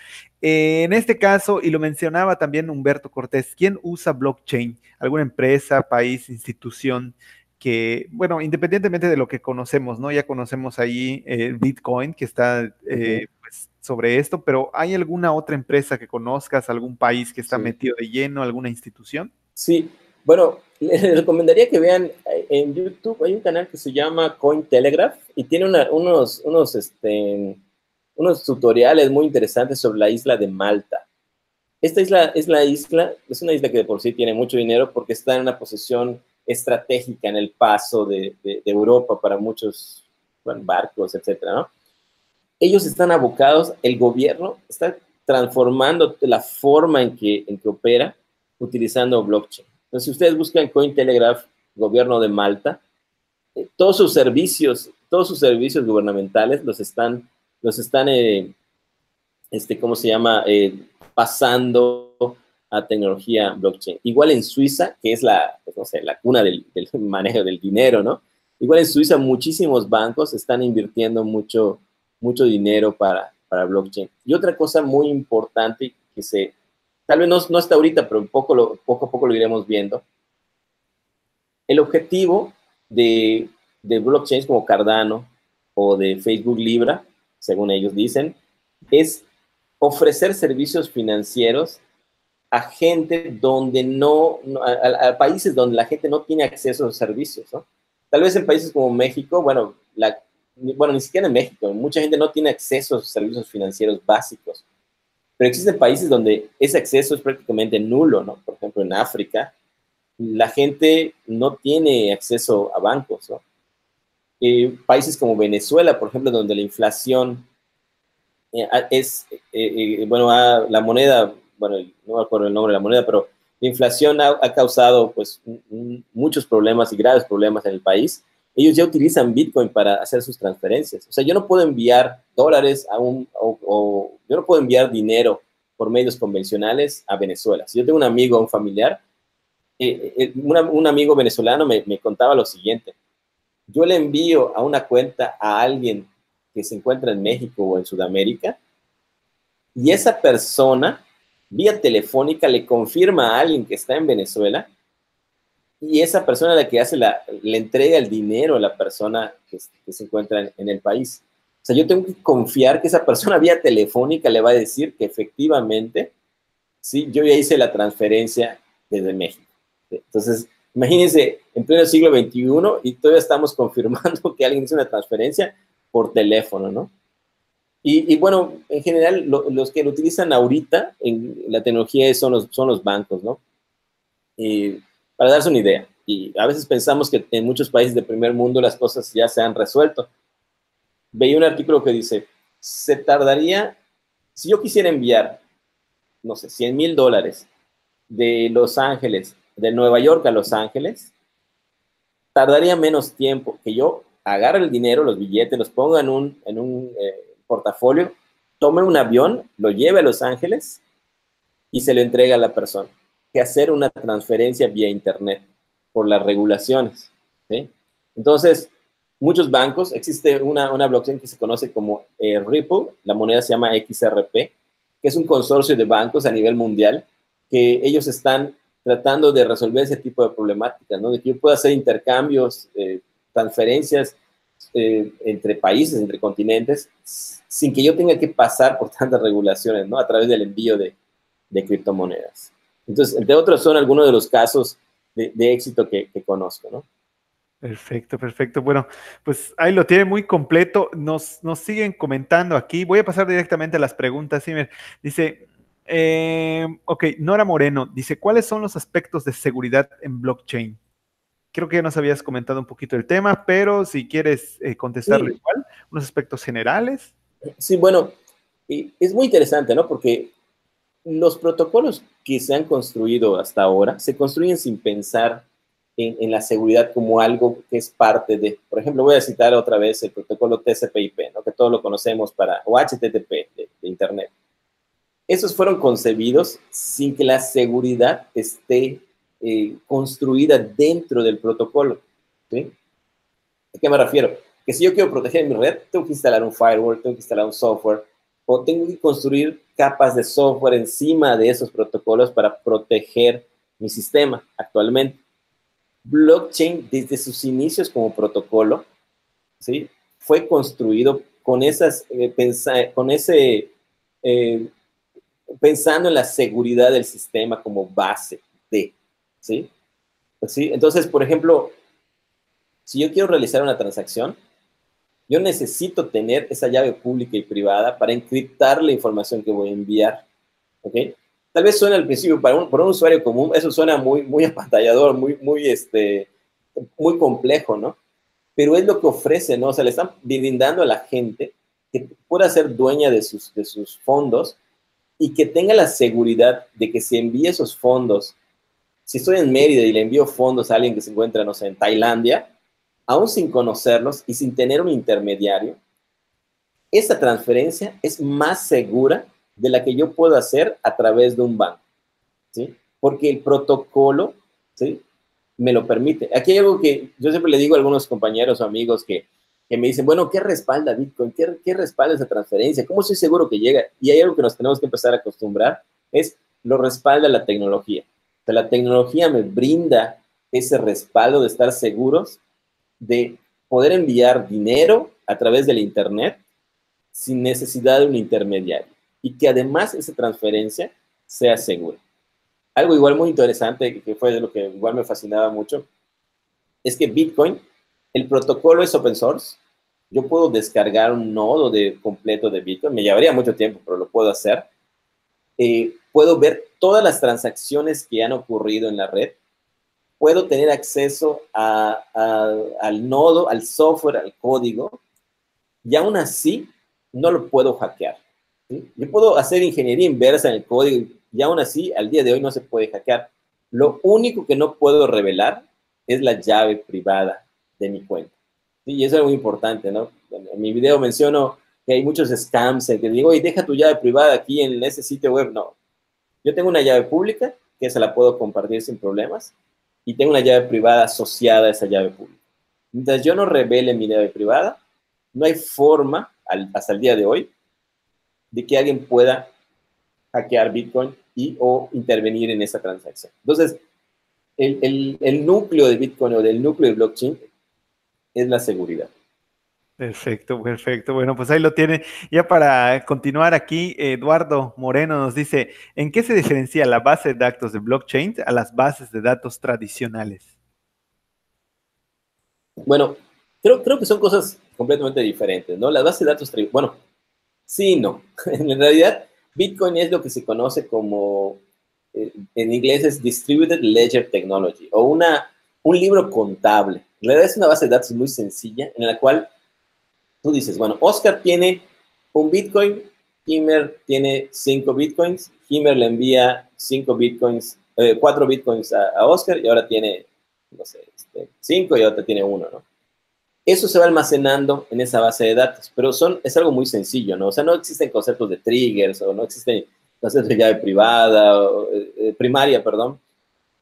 Eh, en este caso, y lo mencionaba también Humberto Cortés, ¿quién usa blockchain? ¿Alguna empresa, país, institución? que, bueno, independientemente de lo que conocemos, ¿no? Ya conocemos ahí el Bitcoin que está eh, pues, sobre esto, pero ¿hay alguna otra empresa que conozcas, algún país que está metido de lleno, alguna institución? Sí, bueno, les recomendaría que vean eh, en YouTube, hay un canal que se llama Cointelegraph y tiene unos, unos, este, unos tutoriales muy interesantes sobre la isla de Malta. Esta isla es la isla, es una isla que de por sí tiene mucho dinero porque está en una posición estratégica en el paso de, Europa para muchos barcos, etcétera. Ellos están abocados, el gobierno está transformando la forma en que, en que opera utilizando blockchain. Entonces, si ustedes buscan Cointelegraph, gobierno de Malta, eh, todos sus servicios, todos sus servicios gubernamentales los están, los están, eh, este, ¿cómo se llama? Eh, pasando a tecnología blockchain. Igual en Suiza, que es la, pues, no sé, la cuna del, manejo del dinero, ¿no? Igual en Suiza muchísimos bancos están invirtiendo mucho, mucho dinero para, para blockchain. Y otra cosa muy importante que se, tal vez no, no está ahorita, pero poco, poco a poco lo iremos viendo. El objetivo de, de blockchains como Cardano o de Facebook Libra, según ellos dicen, es ofrecer servicios financieros a gente donde no, a, países donde la gente no tiene acceso a los servicios, ¿no? Tal vez en países como México, bueno, bueno, ni siquiera en México, mucha gente no tiene acceso a servicios financieros básicos, pero existen países donde ese acceso es prácticamente nulo, ¿no? Por ejemplo, en África, la gente no tiene acceso a bancos, ¿no? Eh, países como Venezuela, por ejemplo, donde la inflación eh, es, eh, bueno, la moneda bueno, no me acuerdo el nombre de la moneda, pero la inflación ha, causado pues muchos problemas y graves problemas en el país. Ellos ya utilizan Bitcoin para hacer sus transferencias. O sea, yo no puedo enviar dólares a un, o, yo no puedo enviar dinero por medios convencionales a Venezuela. Si yo tengo un amigo un familiar, eh, eh, un amigo venezolano me, me contaba lo siguiente. Yo le envío a una cuenta a alguien que se encuentra en México o en Sudamérica y esa persona vía telefónica le confirma a alguien que está en Venezuela y esa persona la que hace la, le entrega el dinero a la persona que, se encuentra en, el país. O sea, yo tengo que confiar que esa persona vía telefónica le va a decir que efectivamente, sí, yo ya hice la transferencia desde México. Entonces, imagínense, en pleno siglo XXI y todavía estamos confirmando que alguien hizo una transferencia por teléfono, ¿no? Y, bueno, en general, los que lo utilizan ahorita en la tecnología son los, son los bancos, ¿no? Para darse una idea, y a veces pensamos que en muchos países del primer mundo las cosas ya se han resuelto. Veía un artículo que dice, se tardaría, si yo quisiera enviar, no sé, 100 mil dólares de Los Ángeles, de Nueva York a Los Ángeles, tardaría menos tiempo que yo agarre el dinero, los billetes, los ponga en un, en un eh, portafolio, tome un avión, lo lleve a Los Ángeles y se lo entrega a la persona, que hacer una transferencia vía Internet por las regulaciones. Entonces, muchos bancos, existe una, una blockchain que se conoce como eh, Ripple, la moneda se llama XRP, que es un consorcio de bancos a nivel mundial que ellos están tratando de resolver ese tipo de problemáticas, ¿no? De que yo pueda hacer intercambios, eh, transferencias eh, entre países, entre continentes, sin que yo tenga que pasar por tantas regulaciones, ¿no? A través del envío de, de criptomonedas. Entonces, entre otros, son algunos de los casos de, éxito que, conozco, ¿no? Perfecto, perfecto. Bueno, pues ahí lo tiene muy completo. Nos, nos siguen comentando aquí. Voy a pasar directamente a las preguntas. Dice, eh, ok, Nora Moreno dice, ¿cuáles son los aspectos de seguridad en blockchain? Creo que ya nos habías comentado un poquito el tema, pero si quieres eh, contestarle igual, unos aspectos generales. Sí, bueno, es muy interesante, ¿no? Porque los protocolos que se han construido hasta ahora se construyen sin pensar en, la seguridad como algo que es parte de, por ejemplo, voy a citar otra vez el protocolo TCP/IP, ¿no? que todos lo conocemos para, o HTTP de, de Internet. Esos fueron concebidos sin que la seguridad esté eh, construida dentro del protocolo. ¿sí? ¿A qué me refiero? Que si yo quiero proteger mi red, tengo que instalar un firewall, tengo que instalar un software, o tengo que construir capas de software encima de esos protocolos para proteger mi sistema actualmente. Blockchain, desde sus inicios como protocolo, ¿sí? fue construido con, esas, eh, con ese, eh, pensando en la seguridad del sistema como base de, ¿sí? ¿sí? Entonces, por ejemplo, si yo quiero realizar una transacción, yo necesito tener esa llave pública y privada para encriptar la información que voy a enviar. ¿Ok? Tal vez suene al principio, para un, un usuario común, eso suena muy, muy apantallador, muy, muy, este, muy complejo, ¿no? Pero es lo que ofrece, ¿no? O sea, le están brindando a la gente que pueda ser dueña de sus, de sus fondos y que tenga la seguridad de que si envíe esos fondos, si estoy en Mérida y le envío fondos a alguien que se encuentra, no sé, en Tailandia, aún sin conocerlos y sin tener un intermediario, esa transferencia es más segura de la que yo puedo hacer a través de un banco, ¿sí? Porque el protocolo, ¿sí? Me lo permite. Aquí hay algo que yo siempre le digo a algunos compañeros o amigos que, que me dicen, bueno, ¿qué respalda Bitcoin? ¿Qué, ¿Qué respalda esa transferencia? ¿Cómo estoy seguro que llega? Y hay algo que nos tenemos que empezar a acostumbrar, es lo respalda la tecnología. La tecnología me brinda ese respaldo de estar seguros de poder enviar dinero a través del Internet sin necesidad de un intermediario y que además esa transferencia sea segura. Algo igual muy interesante, que fue de lo que igual me fascinaba mucho, es que Bitcoin, el protocolo es open source. Yo puedo descargar un nodo de, completo de Bitcoin, me llevaría mucho tiempo, pero lo puedo hacer. Eh, puedo ver todas las transacciones que han ocurrido en la red puedo tener acceso al nodo, al software, al código, y aún así no lo puedo hackear. Yo puedo hacer ingeniería inversa en el código y aún así al día de hoy no se puede hackear. Lo único que no puedo revelar es la llave privada de mi cuenta. Y eso es muy importante, ¿no? En mi video menciono que hay muchos scams en que digo, y deja tu llave privada aquí en ese sitio web. No. Yo tengo una llave pública que se la puedo compartir sin problemas y tengo una llave privada asociada a esa llave pública. Mientras yo no revele mi llave privada, no hay forma, hasta el día de hoy, de que alguien pueda hackear Bitcoin y o intervenir en esa transacción. Entonces, el, el núcleo de Bitcoin o del núcleo de blockchain es la seguridad. Perfecto, perfecto. Bueno, pues ahí lo tiene. Ya para continuar aquí, Eduardo Moreno nos dice, ¿en qué se diferencia la base de datos de blockchain a las bases de datos tradicionales? Bueno, creo, creo que son cosas completamente diferentes, ¿no? La base de datos, bueno, sí no. en realidad, Bitcoin es lo que se conoce como, eh, en inglés es Distributed Ledger Technology, o una, un libro contable. En realidad es una base de datos muy sencilla en la cual tú dices, bueno, Oscar tiene un Bitcoin, Himmer tiene cinco Bitcoins, Himmer le envía cinco Bitcoins, eh, cuatro Bitcoins a, Oscar y ahora tiene, este, cinco y ahora tiene uno, ¿no? Eso se va almacenando en esa base de datos, pero son, es algo muy sencillo, ¿no? O sea, no existen conceptos de triggers o no existen conceptos de llave privada, eh, eh, primaria, perdón.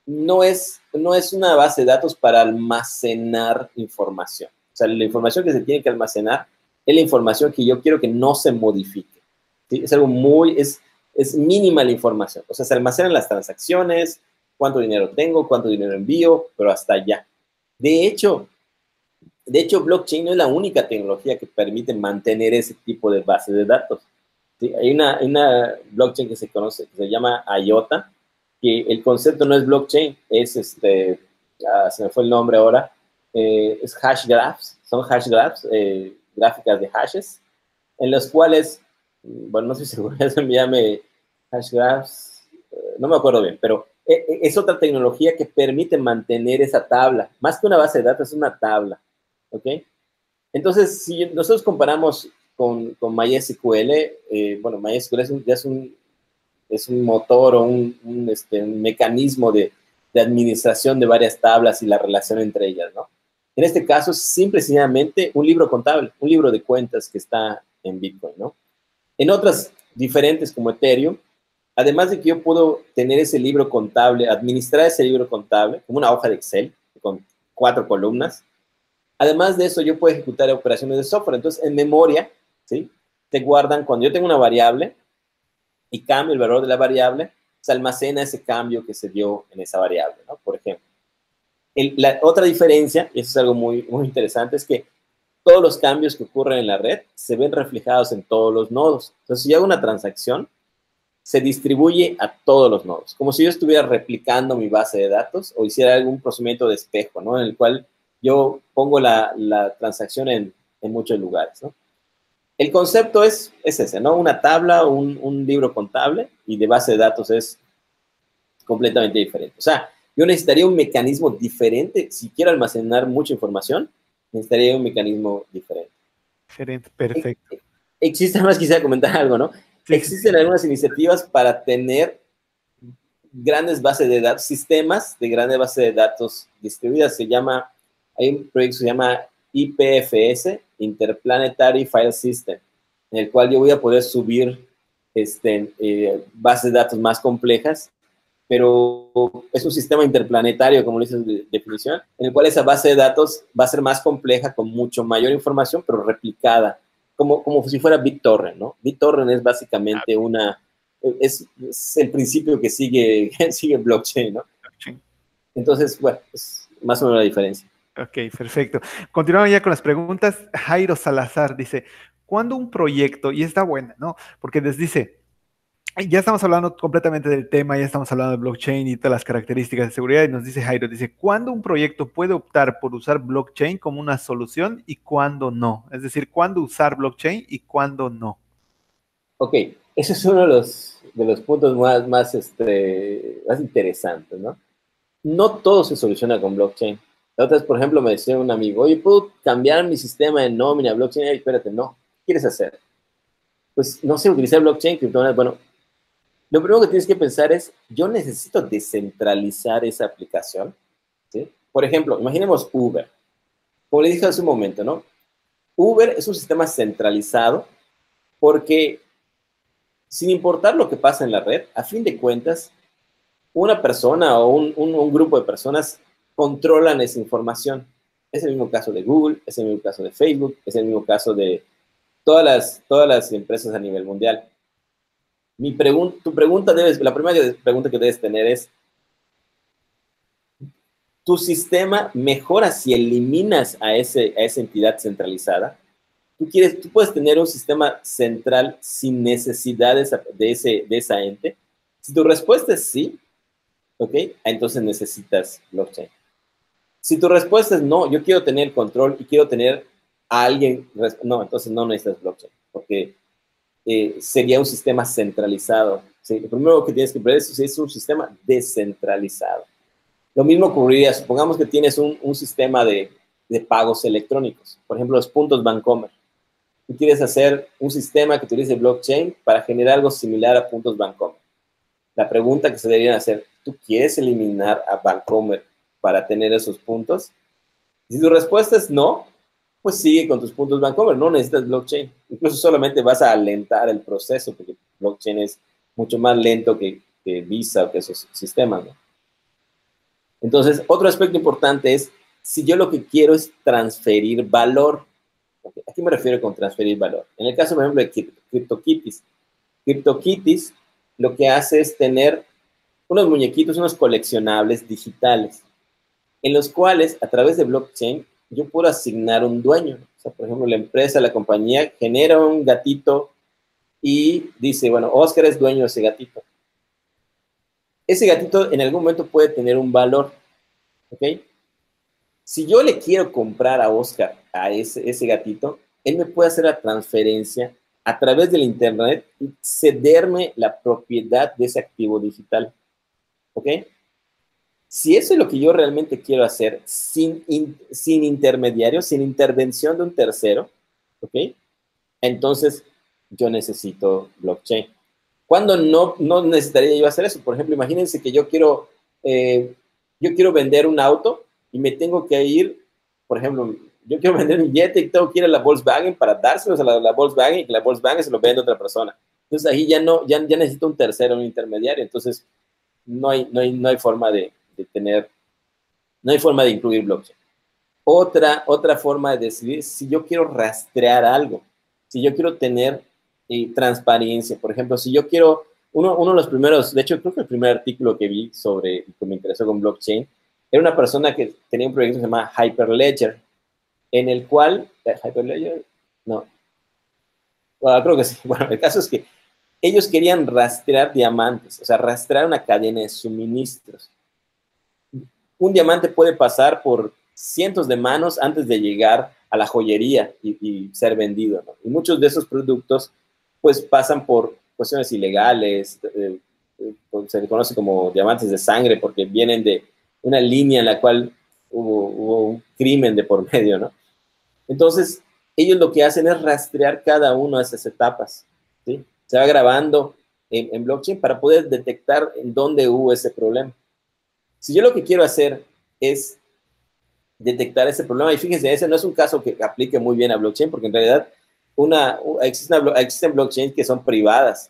No es, no es una base de datos para almacenar información sea, la información que se tiene que almacenar es la información que yo quiero que no se modifique. Es algo muy, es, es mínima la información. O sea, se almacenan las transacciones, cuánto dinero tengo, cuánto dinero envío, pero hasta allá. De hecho, de hecho, blockchain no es la única tecnología que permite mantener ese tipo de base de datos. Hay, una, una blockchain que se conoce, que se llama IOTA, que el concepto no es blockchain, es este, se me fue el nombre ahora, eh, es hash graphs, son hash graphs, eh, gráficas de hashes, en los cuales, mm, bueno, no si seguro, eso me llame hash graphs, eh, no me acuerdo bien, pero es otra tecnología que permite mantener esa tabla, más que una base de datos, es una tabla, ¿ok? Entonces, si nosotros comparamos con, con MySQL, bueno, MySQL ya es un, es un motor o un, este, mecanismo de, de administración de varias tablas y la relación entre ellas, ¿no? En este caso, simple y sencillamente un libro contable, un libro de cuentas que está en Bitcoin, ¿no? En otras diferentes como Ethereum, además de que yo puedo tener ese libro contable, administrar ese libro contable como una hoja de Excel con cuatro columnas, además de eso yo puedo ejecutar operaciones de software. Entonces, en memoria, ¿sí? Te guardan, cuando yo tengo una variable y cambio el valor de la variable, se almacena ese cambio que se dio en esa variable, ¿no? Por ejemplo. La otra diferencia, y eso es algo muy, muy interesante, es que todos los cambios que ocurren en la red se ven reflejados en todos los nodos. Entonces, si yo hago una transacción, se distribuye a todos los nodos, como si yo estuviera replicando mi base de datos o hiciera algún procedimiento de espejo, ¿no? En el cual yo pongo la, transacción en, muchos lugares, ¿no? El concepto es, es ese, ¿no? Una tabla, un, un libro contable y de base de datos es completamente diferente. O sea, yo necesitaría un mecanismo diferente. Si quiero almacenar mucha información, necesitaría un mecanismo diferente. Diferente, perfecto. Existe, más quisiera comentar algo, ¿no? Existen algunas iniciativas para tener grandes bases de datos, sistemas de grandes bases de datos distribuidas. Se llama, hay un proyecto que se llama IPFS, Interplanetary File System, en el cual yo voy a poder subir este, eh, bases de datos más complejas, pero es un sistema interplanetario, como lo dice de definición, en el cual esa base de datos va a ser más compleja, con mucho mayor información, pero replicada como, como si fuera BitTorrent, ¿no? BitTorrent es básicamente una, es, el principio que sigue, sigue blockchain, ¿no? Entonces, bueno, es más o menos la diferencia. Ok, perfecto. Continuamos ya con las preguntas. Jairo Salazar dice, ¿cuándo un proyecto, y está buena, ¿no? Porque les dice, ya estamos hablando completamente del tema, ya estamos hablando de blockchain y todas las características de seguridad. Y nos dice Jairo, dice, ¿cuándo un proyecto puede optar por usar blockchain como una solución y cuándo no? Es decir, ¿cuándo usar blockchain y cuándo no? Ok, ese es uno de los, de los puntos más, más, este, más interesantes, ¿no? No todo se soluciona con blockchain. La otra vez, por ejemplo, me decía un amigo, oye, ¿puedo cambiar mi sistema de nómina a blockchain? Ay, espérate, no. ¿Qué quieres hacer? Pues no sé, utilizar blockchain, criptomonedas. Bueno, lo primero que tienes que pensar es, yo necesito descentralizar esa aplicación. ¿sí? Por ejemplo, imaginemos Uber. Como le dije hace un momento, ¿no? Uber es un sistema centralizado porque sin importar lo que pasa en la red, a fin de cuentas, una persona o un, un, grupo de personas controlan esa información. Es el mismo caso de Google, es el mismo caso de Facebook, es el mismo caso de todas las, todas las empresas a nivel mundial. Mi pregunta, tu pregunta debes, la primera pregunta que debes tener es, ¿tu sistema mejora si eliminas a, ese, a esa entidad centralizada? ¿Tú, quieres, tú puedes tener un sistema central sin necesidad de esa, de, ese, de esa ente. Si tu respuesta es sí, ¿ok? Entonces necesitas blockchain. Si tu respuesta es no, yo quiero tener control y quiero tener a alguien, no, entonces no necesitas blockchain, porque eh, sería un sistema centralizado. ¿sí? Lo primero que tienes que ver es, es un sistema descentralizado. Lo mismo ocurriría, supongamos que tienes un, sistema de, de, pagos electrónicos, por ejemplo, los puntos Bancomer. Tú quieres hacer un sistema que utilice blockchain para generar algo similar a puntos Bancomer. La pregunta que se deberían hacer, ¿tú quieres eliminar a Bancomer para tener esos puntos? Si tu respuesta es no, pues sigue con tus puntos Bancomer, no necesitas blockchain. Incluso solamente vas a alentar el proceso, porque blockchain es mucho más lento que, Visa o que esos sistemas. Entonces, otro aspecto importante es, si yo lo que quiero es transferir valor, ¿a qué me refiero con transferir valor? En el caso, por ejemplo, de CryptoKitties. CryptoKitties lo que hace es tener unos muñequitos, unos coleccionables digitales, en los cuales, a través de blockchain, yo puedo asignar un dueño. O sea, por ejemplo, la empresa, la compañía genera un gatito y dice, bueno, Oscar es dueño de ese gatito. Ese gatito en algún momento puede tener un valor, ¿ok? Si yo le quiero comprar a Oscar a ese, ese gatito, él me puede hacer la transferencia a través del Internet y cederme la propiedad de ese activo digital, ¿ok? Si eso es lo que yo realmente quiero hacer sin, sin intermediario, sin intervención de un tercero, ¿ok? Entonces yo necesito blockchain. ¿Cuándo no, no necesitaría yo hacer eso? Por ejemplo, imagínense que yo quiero, eh, yo quiero vender un auto y me tengo que ir, por ejemplo, yo quiero vender un jet y tengo que ir a la Volkswagen para dárselos a la, Volkswagen y que la Volkswagen se lo venda a otra persona. Entonces ahí ya no, ya, ya necesito un tercero, un intermediario. Entonces no hay, no hay, no hay forma de, tener, no hay forma de incluir blockchain. Otra, otra forma de decidir si yo quiero rastrear algo, si yo quiero tener eh, transparencia, por ejemplo, si yo quiero, uno, uno de los primeros, de hecho creo que el primer artículo que vi sobre, que me interesó con blockchain, era una persona que tenía un proyecto que se llama Hyperledger, en el cual, eh, Hyperledger, no, bueno, creo que sí, bueno, el caso es que ellos querían rastrear diamantes, o sea, rastrear una cadena de suministros. Un diamante puede pasar por cientos de manos antes de llegar a la joyería y, ser vendido. Y muchos de esos productos pues pasan por cuestiones ilegales, eh, eh, se le conoce como diamantes de sangre porque vienen de una línea en la cual hubo, un crimen de por medio, ¿no? Entonces, ellos lo que hacen es rastrear cada una de esas etapas. Se va grabando en, en blockchain para poder detectar en dónde hubo ese problema. Si yo lo que quiero hacer es detectar ese problema. Y fíjense, ese no es un caso que aplique muy bien a blockchain, porque en realidad una, existen, existen blockchains que son privadas.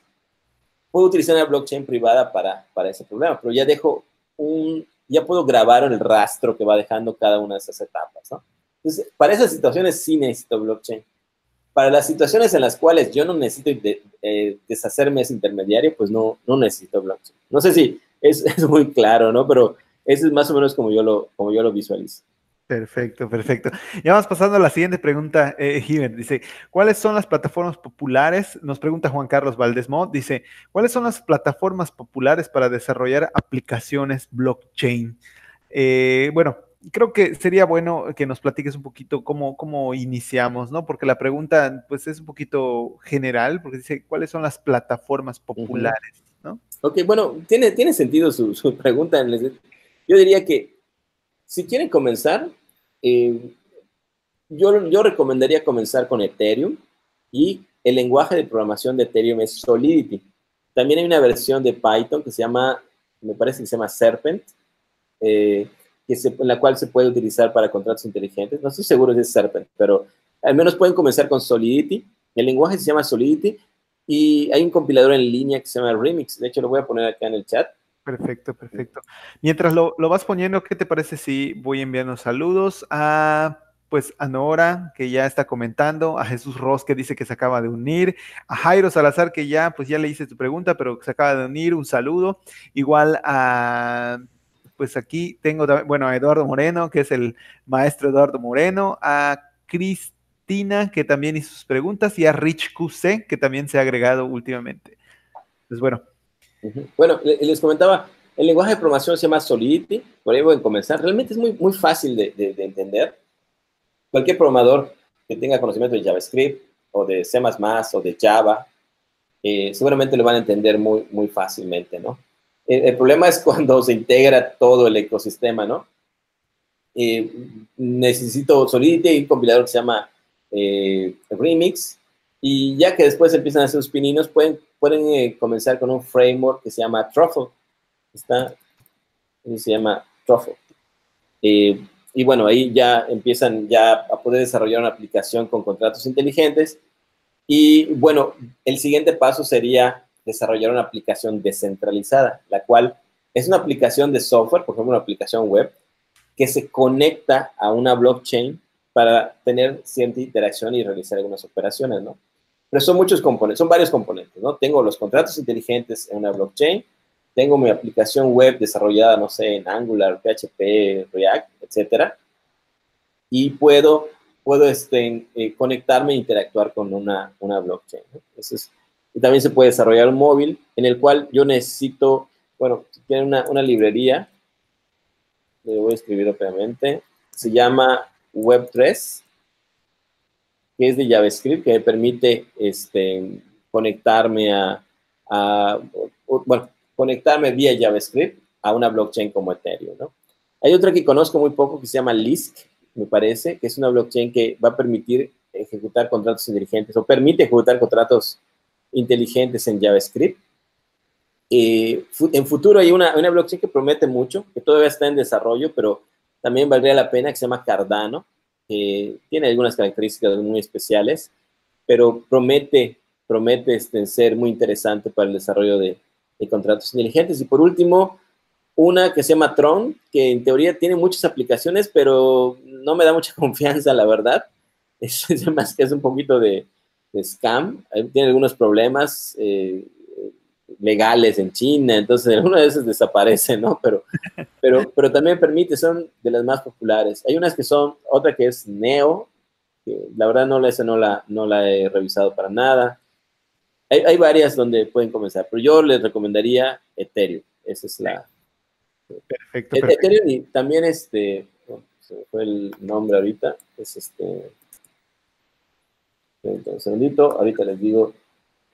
Puedo utilizar una blockchain privada para, para ese problema, pero ya dejo un, ya puedo grabar el rastro que va dejando cada una de esas etapas, ¿no? Entonces, para esas situaciones sí necesito blockchain. Para las situaciones en las cuales yo no necesito eh, deshacerme ese intermediario, pues no, no necesito blockchain. No sé si es, es, muy claro, ¿no? Pero ese es más o menos como yo lo, como yo lo visualizo. Perfecto, perfecto. Ya vamos pasando a la siguiente pregunta, eh, Dice, ¿cuáles son las plataformas populares? Nos pregunta Juan Carlos Valdesmont. Dice, ¿cuáles son las plataformas populares para desarrollar aplicaciones blockchain? Eh, bueno, creo que sería bueno que nos platiques un poquito cómo, cómo iniciamos, ¿no? Porque la pregunta, pues, es un poquito general, porque dice, ¿cuáles son las plataformas populares? Ok, bueno, tiene, tiene sentido su, su pregunta. Yo diría que si quieren comenzar, eh, yo, yo recomendaría comenzar con Ethereum y el lenguaje de programación de Ethereum es Solidity. También hay una versión de Python que se llama, me parece que se llama Serpent, eh, la cual se puede utilizar para contratos inteligentes. No estoy seguro si es Serpent, pero al menos pueden comenzar con Solidity. El lenguaje se llama Solidity y hay un compilador en línea que se llama Remix. De hecho, lo voy a poner acá en el chat. Perfecto, perfecto. Mientras lo, vas poniendo, ¿qué te parece si voy enviando saludos a pues a Nora, que ya está comentando, a Jesús Ross, que dice que se acaba de unir, a Jairo Salazar, que ya, pues ya le hice tu pregunta, pero se acaba de unir, un saludo. Igual a, pues aquí tengo, bueno, a Eduardo Moreno, que es el maestro Eduardo Moreno, a Cristina, que también hizo sus preguntas, y a Rich QC, que también se ha agregado últimamente. Pues bueno, bueno, les comentaba, el lenguaje de programación se llama Solidity, por ahí voy a comenzar. Realmente es muy, muy fácil de, de, entender. Cualquier programador que tenga conocimiento de JavaScript o de C++ o de Java, eh, seguramente lo van a entender muy, muy fácilmente, ¿no? El, problema es cuando se integra todo el ecosistema, ¿no? Eh, necesito Solidity y un compilador que se llama eh, Remix, y ya que después empiezan a hacer sus pininos, pueden pueden eh, comenzar con un framework que se llama Truffle. Está, se llama Truffle. Eh, y bueno, ahí ya empiezan ya a poder desarrollar una aplicación con contratos inteligentes. Y bueno, el siguiente paso sería desarrollar una aplicación descentralizada, la cual es una aplicación de software, por ejemplo, una aplicación web, que se conecta a una blockchain para tener cierta interacción y realizar algunas operaciones, ¿no? Pero son muchos componentes, son varios componentes, ¿no? Tengo los contratos inteligentes en una blockchain, tengo mi aplicación web desarrollada, no sé, en Angular, PHP, React, etcétera, y puedo, puedo este, eh, conectarme e interactuar con una, una blockchain. ¿no? y también se puede desarrollar un móvil en el cual yo necesito, bueno, tiene una, una librería, le voy a escribir rápidamente, se llama Web3, que es de JavaScript, que me permite este, conectarme a, bueno, conectarme vía JavaScript a una blockchain como Ethereum. Hay otra que conozco muy poco que se llama Lisk, me parece, que es una blockchain que va a permitir ejecutar contratos inteligentes o permite ejecutar contratos inteligentes en JavaScript. Eh, en futuro hay una, una blockchain que promete mucho, que todavía está en desarrollo, pero también valdría la pena, que se llama Cardano, tiene algunas características muy especiales, pero promete promete este, ser muy interesante para el desarrollo de, contratos inteligentes. Y por último, una que se llama Tron, que en teoría tiene muchas aplicaciones, pero no me da mucha confianza, la verdad. Es, más que es un poquito de, scam. Tiene algunos problemas eh, legales en China, entonces algunas veces desaparece, ¿no? Pero, pero, pero también permite, son de las más populares. Hay unas que son, otra que es Neo, que la verdad no, esa no la, no la he revisado para nada. Hay, hay, varias donde pueden comenzar, pero yo les recomendaría Ethereum. Esa es la. Perfecto. E-, Ethereum y también este. se me fue el nombre ahorita. Es este. Un segundito, ahorita les digo.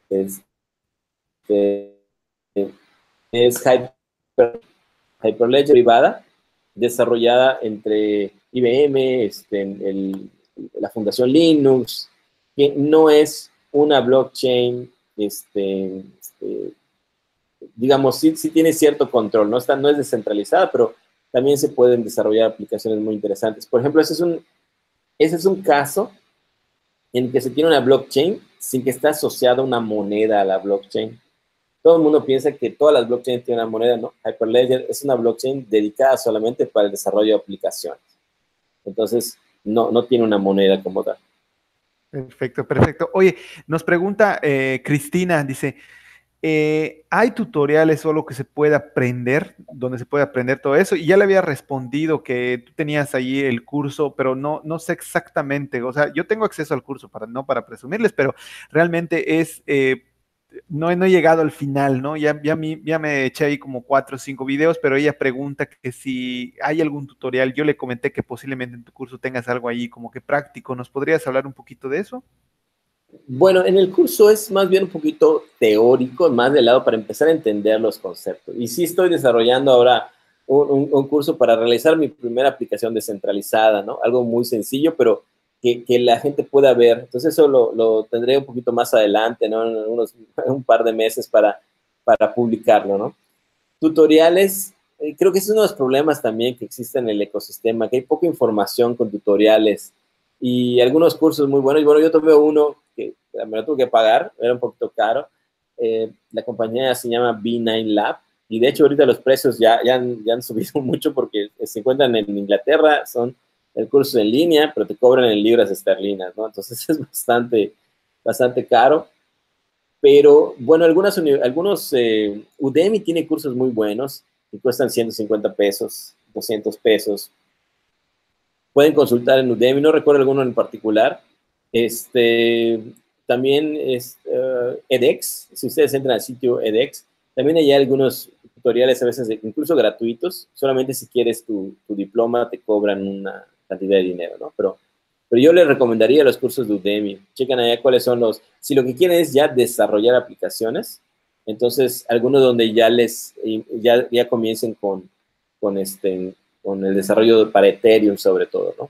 Es, es Hyper, Hyperledger privada, desarrollada entre IBM, este, el, la Fundación Linux, que no es una blockchain este, este, digamos, sí, tiene cierto control, ¿no? Está, no es descentralizada, pero también se pueden desarrollar aplicaciones muy interesantes. Por ejemplo, ese es un, ese es un caso en que se tiene una blockchain sin que esté asociada una moneda a la blockchain. Todo el mundo piensa que todas las blockchains tienen una moneda, ¿no? Hyperledger es una blockchain dedicada solamente para el desarrollo de aplicaciones. Entonces, no, no tiene una moneda como tal. Perfecto, perfecto. Oye, nos pregunta eh, Cristina, dice, eh, ¿hay tutoriales o algo que se pueda aprender, donde se puede aprender todo eso? Y ya le había respondido que tú tenías ahí el curso, pero no, no sé exactamente, o sea, yo tengo acceso al curso, no para presumirles, pero realmente es... Eh, no, he llegado al final, ¿no? Ya, ya, ya me eché ahí como cuatro o cinco videos, pero ella pregunta que si hay algún tutorial. Yo le comenté que posiblemente en tu curso tengas algo ahí como que práctico. ¿Nos podrías hablar un poquito de eso? Bueno, en el curso es más bien un poquito teórico, más de lado para empezar a entender los conceptos. Y sí estoy desarrollando ahora un, un curso para realizar mi primera aplicación descentralizada, ¿no? Algo muy sencillo, pero que, la gente pueda ver. Entonces eso lo, tendré un poquito más adelante, ¿no? En unos, un par de meses para, para publicarlo, ¿no? Tutoriales, eh, creo que es uno de los problemas también que existe en el ecosistema, que hay poca información con tutoriales y algunos cursos muy buenos. Y bueno, yo tomé uno que me lo tuve que pagar, era un poquito caro. Eh, la compañía se llama B9 Lab y de hecho ahorita los precios ya, ya, ya han subido mucho porque se encuentran en Inglaterra, son el curso en línea, pero te cobran en libras esterlinas, ¿no? Entonces es bastante, bastante caro. Pero bueno, algunas, algunos, eh, Udemy tiene cursos muy buenos que cuestan 150 pesos, 200 pesos. Pueden consultar en Udemy, no recuerdo alguno en particular. Este, también es eh, edX, si ustedes entran al sitio edX, también hay algunos tutoriales a veces incluso gratuitos, solamente si quieres tu, tu diploma te cobran una, cantidad de dinero, ¿no? Pero, pero yo les recomendaría los cursos de Udemy. Chequen allá cuáles son los, si lo que quieren es ya desarrollar aplicaciones, entonces algunos donde ya les, ya, ya comiencen con, con, este, con el desarrollo para Ethereum sobre todo, ¿no?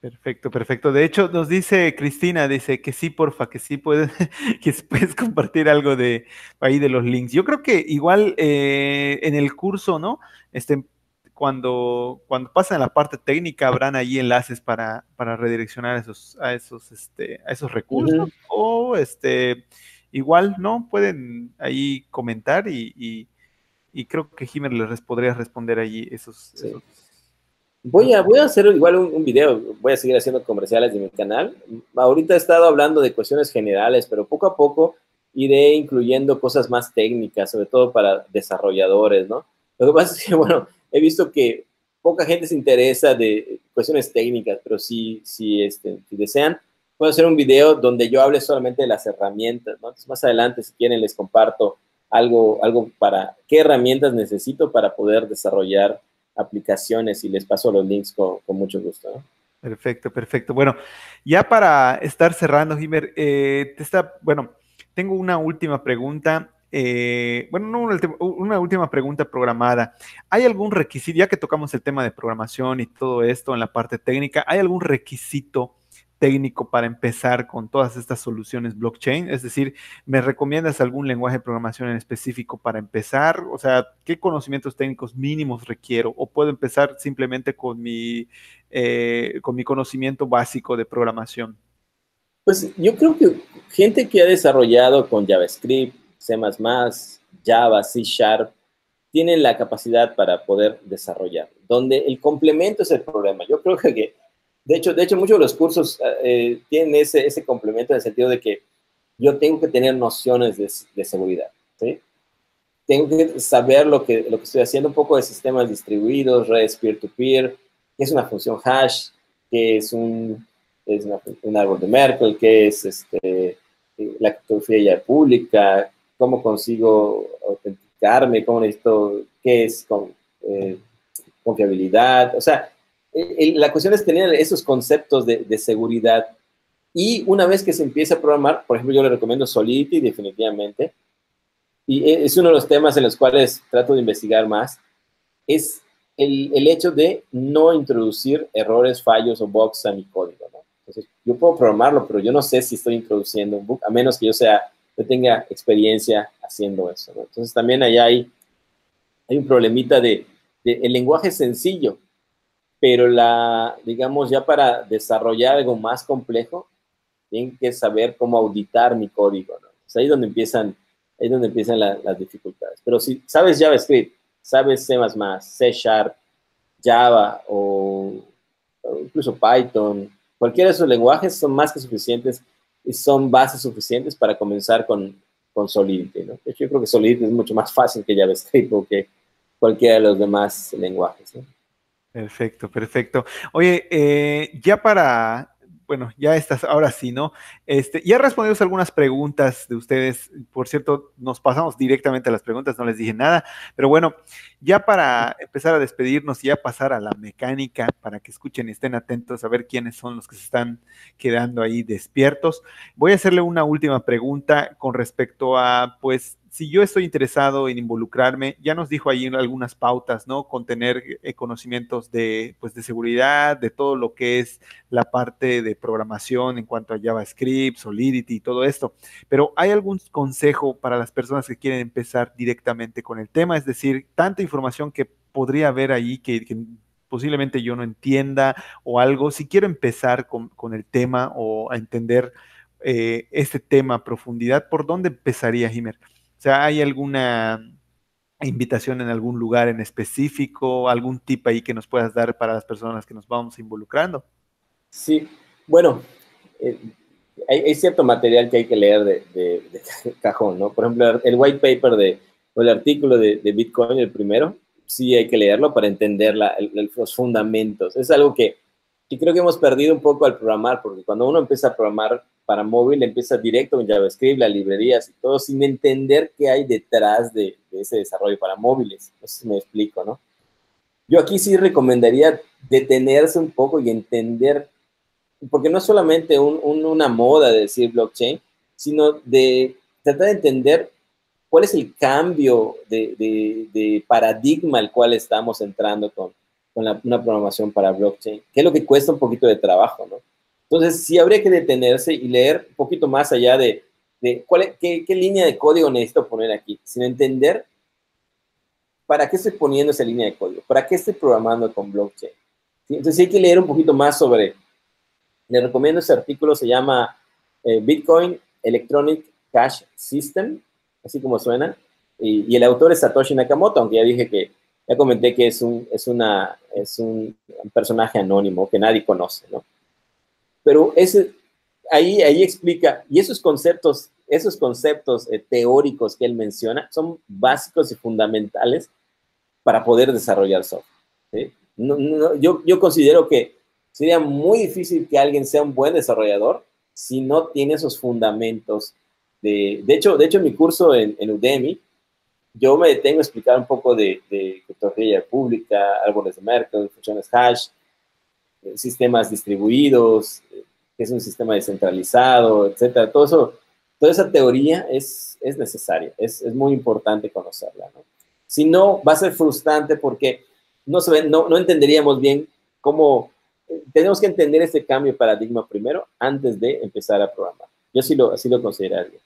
Perfecto, perfecto. De hecho, nos dice Cristina, dice que sí, porfa, que sí puedes, que puedes compartir algo de ahí de los links. Yo creo que igual eh, en el curso, ¿no? Este, cuando, cuando pasen la parte técnica, habrán ahí enlaces para, para redireccionar esos, a esos, este, a esos recursos. O este, igual, ¿no? Pueden ahí comentar y, y, creo que Jiménez les podría responder allí esos, Voy a, voy a hacer igual un, un, video, voy a seguir haciendo comerciales de mi canal. Ahorita he estado hablando de cuestiones generales, pero poco a poco iré incluyendo cosas más técnicas, sobre todo para desarrolladores, ¿no? Lo que pasa es que, bueno, he visto que poca gente se interesa de cuestiones técnicas, pero si, si, este, si desean, puedo hacer un video donde yo hable solamente de las herramientas, más adelante, si quieren, les comparto algo, algo para qué herramientas necesito para poder desarrollar aplicaciones y les paso los links con, mucho gusto. Perfecto, perfecto. Bueno, ya para estar cerrando, Jimer, eh, te está, bueno, tengo una última pregunta eh, bueno, una, última pregunta programada. ¿Hay algún requisito, ya que tocamos el tema de programación y todo esto en la parte técnica, ¿hay algún requisito técnico para empezar con todas estas soluciones blockchain? Es decir, ¿me recomiendas algún lenguaje de programación en específico para empezar? O sea, ¿qué conocimientos técnicos mínimos requiero? ¿O puedo empezar simplemente con mi, eh, con mi conocimiento básico de programación? Pues yo creo que gente que ha desarrollado con JavaScript, C++, Java, C Sharp, tienen la capacidad para poder desarrollar, donde el complemento es el problema. Yo creo que, de hecho, de hecho muchos de los cursos eh, tienen ese, ese complemento en el sentido de que yo tengo que tener nociones de, de seguridad, ¿sí? Tengo que saber lo que, lo que estoy haciendo, un poco de sistemas distribuidos, redes peer-to-peer, qué es una función hash, qué es un, es un árbol de Merkle, qué es este, la criptografía pública, cómo consigo autenticarme, cómo necesito, qué es con, eh, confiabilidad. O sea, la cuestión es tener esos conceptos de, de, seguridad. Y una vez que se empieza a programar, por ejemplo, yo le recomiendo Solidity definitivamente. Y e, es uno de los temas en los cuales trato de investigar más. Es el, el hecho de no introducir errores, fallos o bugs a mi código. ¿no? Entonces, yo puedo programarlo, pero yo no sé si estoy introduciendo un bug, a menos que yo sea tenga experiencia haciendo eso. Entonces también allá hay, hay un problemita de, el lenguaje sencillo, pero la, digamos, ya para desarrollar algo más complejo, tienen que saber cómo auditar mi código, ¿no? Es ahí donde empiezan, ahí donde empiezan las dificultades. Pero si sabes JavaScript, sabes C++, C Sharp, Java o, o incluso Python, cualquiera de esos lenguajes son más que suficientes son bases suficientes para comenzar con, con Solidity. ¿no? De yo creo que Solidity es mucho más fácil que JavaScript o que cualquiera de los demás lenguajes. Perfecto, perfecto. Oye, eh, ya para bueno, ya estás, ahora sí, ¿no? Este, ya respondimos algunas preguntas de ustedes. Por cierto, nos pasamos directamente a las preguntas, no les dije nada. Pero bueno, ya para empezar a despedirnos y ya pasar a la mecánica, para que escuchen y estén atentos a ver quiénes son los que se están quedando ahí despiertos, voy a hacerle una última pregunta con respecto a, pues, si yo estoy interesado en involucrarme, ya nos dijo ahí algunas pautas, ¿no? Con tener eh, conocimientos de, pues, de seguridad, de todo lo que es la parte de programación en cuanto a JavaScript, Solidity y todo esto. Pero ¿hay algún consejo para las personas que quieren empezar directamente con el tema? Es decir, tanta información que podría haber ahí que, posiblemente yo no entienda o algo. Si quiero empezar con, el tema o a entender eh, este tema a profundidad, ¿por dónde empezaría, Jiménez? O sea, ¿hay alguna invitación en algún lugar en específico, algún tip ahí que nos puedas dar para las personas que nos vamos involucrando? Sí, bueno, eh, hay, cierto material que hay que leer de, cajón, ¿no? Por ejemplo, el white paper de, o el artículo de, Bitcoin, el primero, sí hay que leerlo para entender los fundamentos. Es algo que, que creo que hemos perdido un poco al programar, porque cuando uno empieza a programar, para móvil empieza directo en JavaScript, las librerías y todo, sin entender qué hay detrás de, ese desarrollo para móviles. No sé si me explico, ¿no? Yo aquí sí recomendaría detenerse un poco y entender, porque no es solamente una moda de decir blockchain, sino de tratar de entender cuál es el cambio de, paradigma al cual estamos entrando con, una programación para blockchain, que es lo que cuesta un poquito de trabajo, ¿no? Entonces, sí habría que detenerse y leer un poquito más allá de, cuál qué, línea de código necesito poner aquí, sin entender para qué estoy poniendo esa línea de código, para qué estoy programando con blockchain. Entonces, sí hay que leer un poquito más sobre, le recomiendo ese artículo, se llama eh, Bitcoin Electronic Cash System, así como suena, y, el autor es Satoshi Nakamoto, aunque ya dije que, ya comenté que es un, es una, es un personaje anónimo que nadie conoce, ¿no? Pero ese, ahí, ahí explica, y esos conceptos, esos conceptos eh, teóricos que él menciona son básicos y fundamentales para poder desarrollar software. yo, yo considero que sería muy difícil que alguien sea un buen desarrollador si no tiene esos fundamentos. De, de, hecho, de hecho, en mi curso en, Udemy, yo me detengo a explicar un poco de, de criptografía pública, árboles de Merkle, funciones hash, sistemas distribuidos, eh, que es un sistema descentralizado, etcétera. Todo eso, toda esa teoría es, es necesaria, es, es muy importante conocerla. ¿no? Si no, va a ser frustrante porque no, se no, no entenderíamos bien cómo eh, tenemos que entender este cambio de paradigma primero antes de empezar a programar. Yo sí lo, así lo consideraría.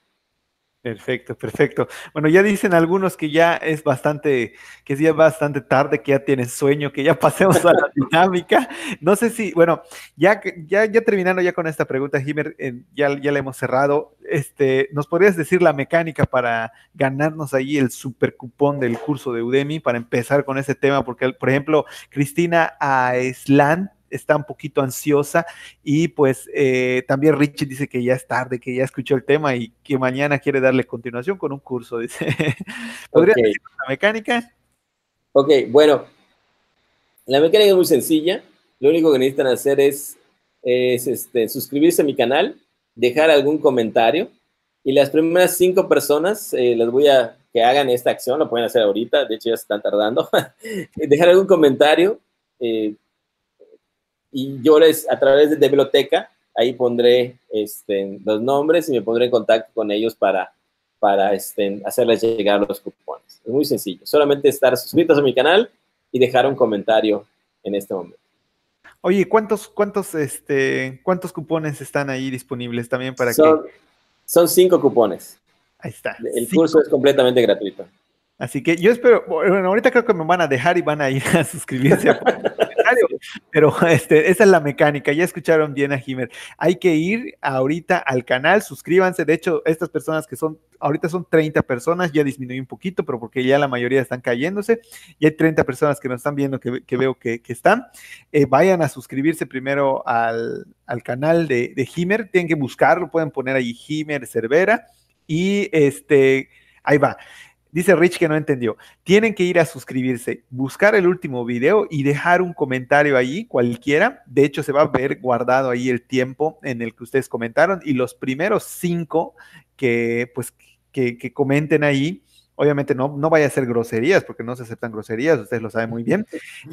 Perfecto, perfecto. Bueno, ya dicen algunos que ya es bastante, que es bastante tarde, que ya tienen sueño, que ya pasemos a la dinámica. No sé si, bueno, ya, ya, ya terminando ya con esta pregunta, Jimer, eh, ya, ya la hemos cerrado. Este, ¿nos podrías decir la mecánica para ganarnos ahí el super cupón del curso de Udemy para empezar con ese tema? Porque, por ejemplo, Cristina Aislan está un poquito ansiosa y pues eh, también Richie dice que ya es tarde, que ya escuchó el tema y que mañana quiere darle continuación con un curso, dice. ¿Podría decir la mecánica? Ok, bueno, la mecánica es muy sencilla. Lo único que necesitan hacer es, este, suscribirse a mi canal, dejar algún comentario y las primeras cinco personas eh, les voy a que hagan esta acción, lo pueden hacer ahorita, de hecho ya se están tardando, dejar algún comentario, eh, y yo les, a través de, biblioteca, ahí pondré este, los nombres y me pondré en contacto con ellos para, para este, hacerles llegar los cupones. Es muy sencillo, solamente estar suscritos a mi canal y dejar un comentario en este momento. Oye, ¿cuántos, cuántos, este, cuántos cupones están ahí disponibles también para son, que... Son cinco cupones. Ahí está. El curso es completamente gratuito. Así que yo espero, bueno, ahorita creo que me van a dejar y van a ir a suscribirse a pero este, esa es la mecánica. Ya escucharon bien a Jimer. Hay que ir ahorita al canal, suscríbanse. De hecho, estas personas que son, ahorita son 30 personas, ya disminuí un poquito, pero porque ya la mayoría están cayéndose. Y hay 30 personas que nos están viendo que, veo que, están. Eh, vayan a suscribirse primero al, canal de, de Jimer. Tienen que buscarlo, pueden poner ahí Jimer Cervera. Y este, ahí va. Dice Rich que no entendió. Tienen que ir a suscribirse, buscar el último video y dejar un comentario ahí, cualquiera. De hecho, se va a ver guardado ahí el tiempo en el que ustedes comentaron y los primeros cinco que, pues, que, comenten ahí. Obviamente no, no vaya a ser groserías, porque no se aceptan groserías, ustedes lo saben muy bien.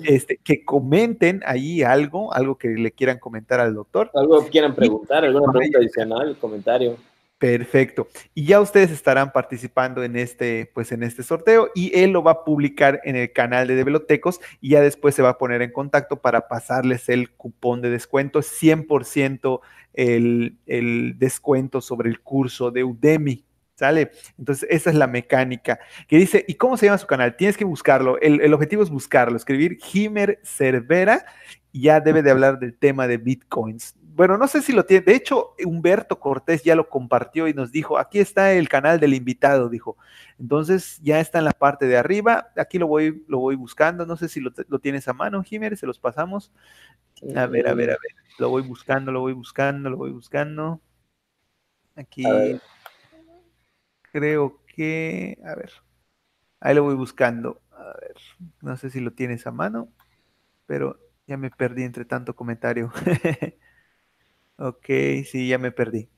Este, que comenten ahí algo, algo que le quieran comentar al doctor. Algo que quieran preguntar, alguna pregunta adicional, comentario. Perfecto. Y ya ustedes estarán participando en este, pues en este sorteo y él lo va a publicar en el canal de Develotecos y ya después se va a poner en contacto para pasarles el cupón de descuento, 100% el, el descuento sobre el curso de Udemy. ¿Sale? Entonces, esa es la mecánica que dice, ¿y cómo se llama su canal? Tienes que buscarlo. El, el objetivo es buscarlo, escribir Himer Cervera y ya debe de hablar del tema de bitcoins bueno, no sé si lo tiene. De hecho, Humberto Cortés ya lo compartió y nos dijo, aquí está el canal del invitado, dijo. Entonces ya está en la parte de arriba. Aquí lo voy, lo voy buscando. No sé si lo, tienes a mano, Jiménez, se los pasamos. A ver, a ver, a ver. Lo voy buscando, lo voy buscando, lo voy buscando. Aquí. Creo que. A ver. Ahí lo voy buscando. A ver. No sé si lo tienes a mano. Pero ya me perdí entre tanto comentario. Ok, sí, ya me perdí.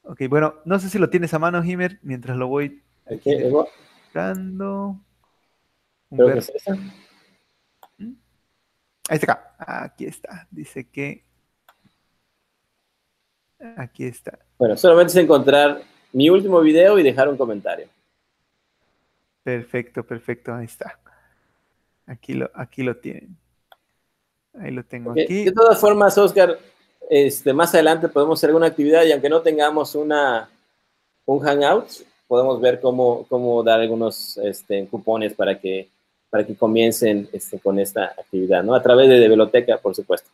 Ok, bueno, no sé si lo tienes a mano, Himer, mientras lo voy buscando. ¿Mm? Ahí está. Aquí está. Dice que. Aquí está. Bueno, solamente es encontrar mi último video y dejar un comentario. Perfecto, perfecto. Ahí está. Aquí lo, aquí lo tienen. Ahí lo tengo aquí. De todas formas, Oscar, este, más adelante podemos hacer alguna actividad y aunque no tengamos una, un hangout, podemos ver cómo, cómo dar algunos este, cupones para que, para que comiencen este, con esta actividad, ¿no? A través de biblioteca, por supuesto.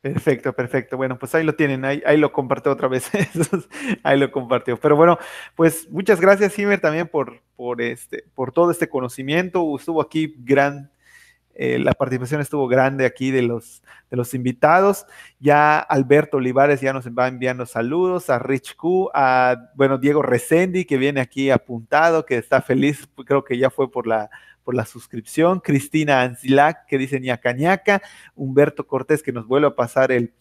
Perfecto, perfecto. Bueno, pues ahí lo tienen, ahí, ahí lo compartió otra vez. ahí lo compartió. Pero bueno, pues muchas gracias, Himer, también por, por, este, por todo este conocimiento. Estuvo aquí gran eh, la participación estuvo grande aquí de los, de los invitados. Ya Alberto Olivares ya nos va enviando saludos, a Rich Q, a, bueno, Diego Resendi, que viene aquí apuntado, que está feliz, creo que ya fue por la, por la suscripción. Cristina Ancilac, que dice ñaca ñaca. Humberto Cortés, que nos vuelve a pasar el,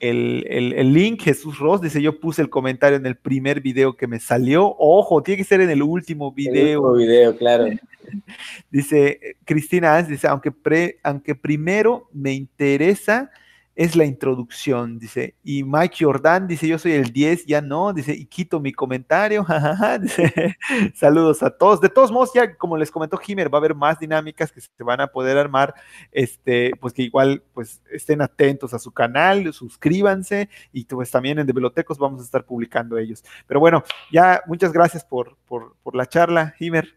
el, link, Jesús Ross, dice, yo puse el comentario en el primer video que me salió. Ojo, tiene que ser en el último video. El video, claro. dice Cristina dice, aunque, pre, aunque primero me interesa es la introducción, dice. Y Mike Jordan dice, yo soy el 10, ya no, dice, y quito mi comentario, jajaja, dice, saludos a todos. De todos modos, ya como les comentó Jimer, va a haber más dinámicas que se van a poder armar, este, pues que igual, pues estén atentos a su canal, suscríbanse, y pues también en Bibliotecos vamos a estar publicando ellos. Pero bueno, ya muchas gracias por, por, por la charla, Jimer.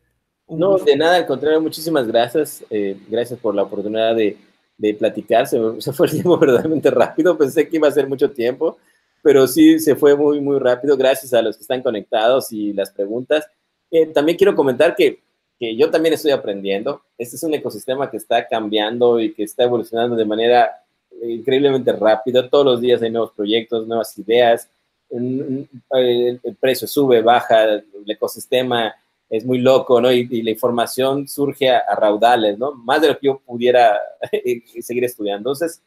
No, de nada, al contrario, muchísimas gracias. Eh, gracias por la oportunidad de de platicar, se, fue el tiempo verdaderamente rápido, pensé que iba a ser mucho tiempo, pero sí se fue muy, muy rápido, gracias a los que están conectados y las preguntas. Eh, también quiero comentar que, que, yo también estoy aprendiendo, este es un ecosistema que está cambiando y que está evolucionando de manera increíblemente rápida, todos los días hay nuevos proyectos, nuevas ideas, el, el precio sube, baja, el ecosistema es muy loco, ¿no? Y, la información surge a, raudales, ¿no? Más de lo que yo pudiera seguir estudiando. Entonces,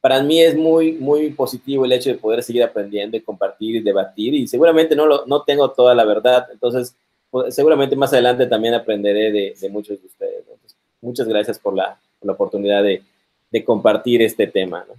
para mí es muy, muy positivo el hecho de poder seguir aprendiendo compartir y debatir y seguramente no, lo, no tengo toda la verdad, entonces pues, seguramente más adelante también aprenderé de, muchos de ustedes. muchas gracias por la, la oportunidad de, de compartir este tema. ¿no?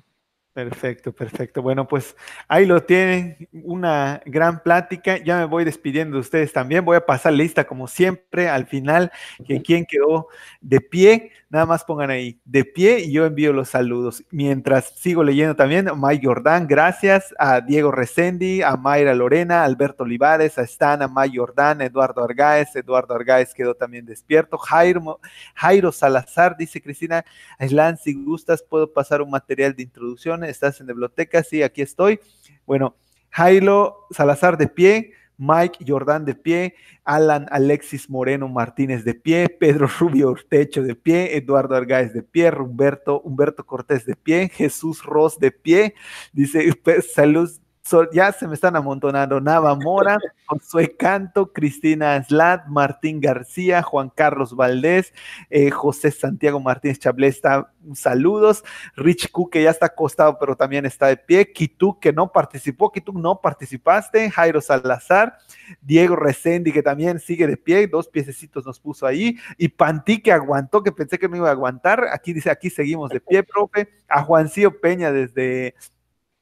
Perfecto, perfecto. Bueno, pues ahí lo tienen, una gran plática. Ya me voy despidiendo de ustedes también. Voy a pasar lista como siempre al final, que quien quedó de pie, nada más pongan ahí de pie y yo envío los saludos. Mientras sigo leyendo también, Mike Jordán, gracias, a Diego Resendi, a Mayra Lorena, Alberto Olivares, a Stan, a Mike Jordán, Eduardo Argáez, Eduardo Argáez quedó también despierto, Jairo, Jairo Salazar, dice Cristina, Aislan, si gustas, puedo pasar un material de introducción. Estás en biblioteca, sí, aquí estoy. Bueno, Jairo Salazar de pie, Mike Jordán de pie, Alan Alexis Moreno Martínez de pie, Pedro Rubio Ortecho de pie, Eduardo Argáez de pie, Humberto, Humberto Cortés de pie, Jesús Ross de pie, dice, salud, ya se me están amontonando. Nava Mora, Josué Canto, Cristina Aslat, Martín García, Juan Carlos Valdés, eh, José Santiago Martínez Chablé está, saludos, Rich Cook que ya está acostado pero también está de pie, Kitu que no participó, Kitu no participaste, Jairo Salazar, Diego Resendi que también sigue de pie, dos piececitos nos puso ahí, y Pantí que aguantó, que pensé que no iba a aguantar, aquí dice, aquí seguimos de pie, profe, a Juancío Peña desde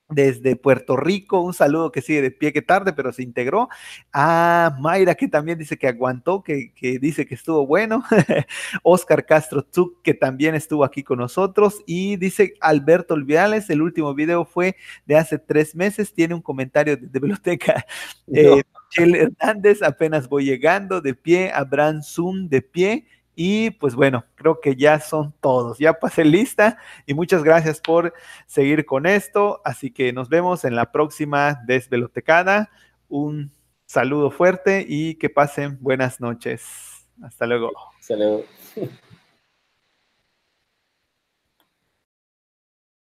desde Puerto Rico, un saludo que sigue de pie que tarde, pero se integró. A Mayra, que también dice que aguantó, que, dice que estuvo bueno. Oscar Castro Zuc, que también estuvo aquí con nosotros. Y dice Alberto Olviales, el último video fue de hace tres meses, tiene un comentario de, biblioteca. Eh, Hernández, apenas voy llegando, de pie. Abraham Zoom, de pie. Y pues bueno, creo que ya son todos. Ya pasé lista y muchas gracias por seguir con esto. Así que nos vemos en la próxima desvelotecada. Un saludo fuerte y que pasen buenas noches. Hasta luego. Hasta luego.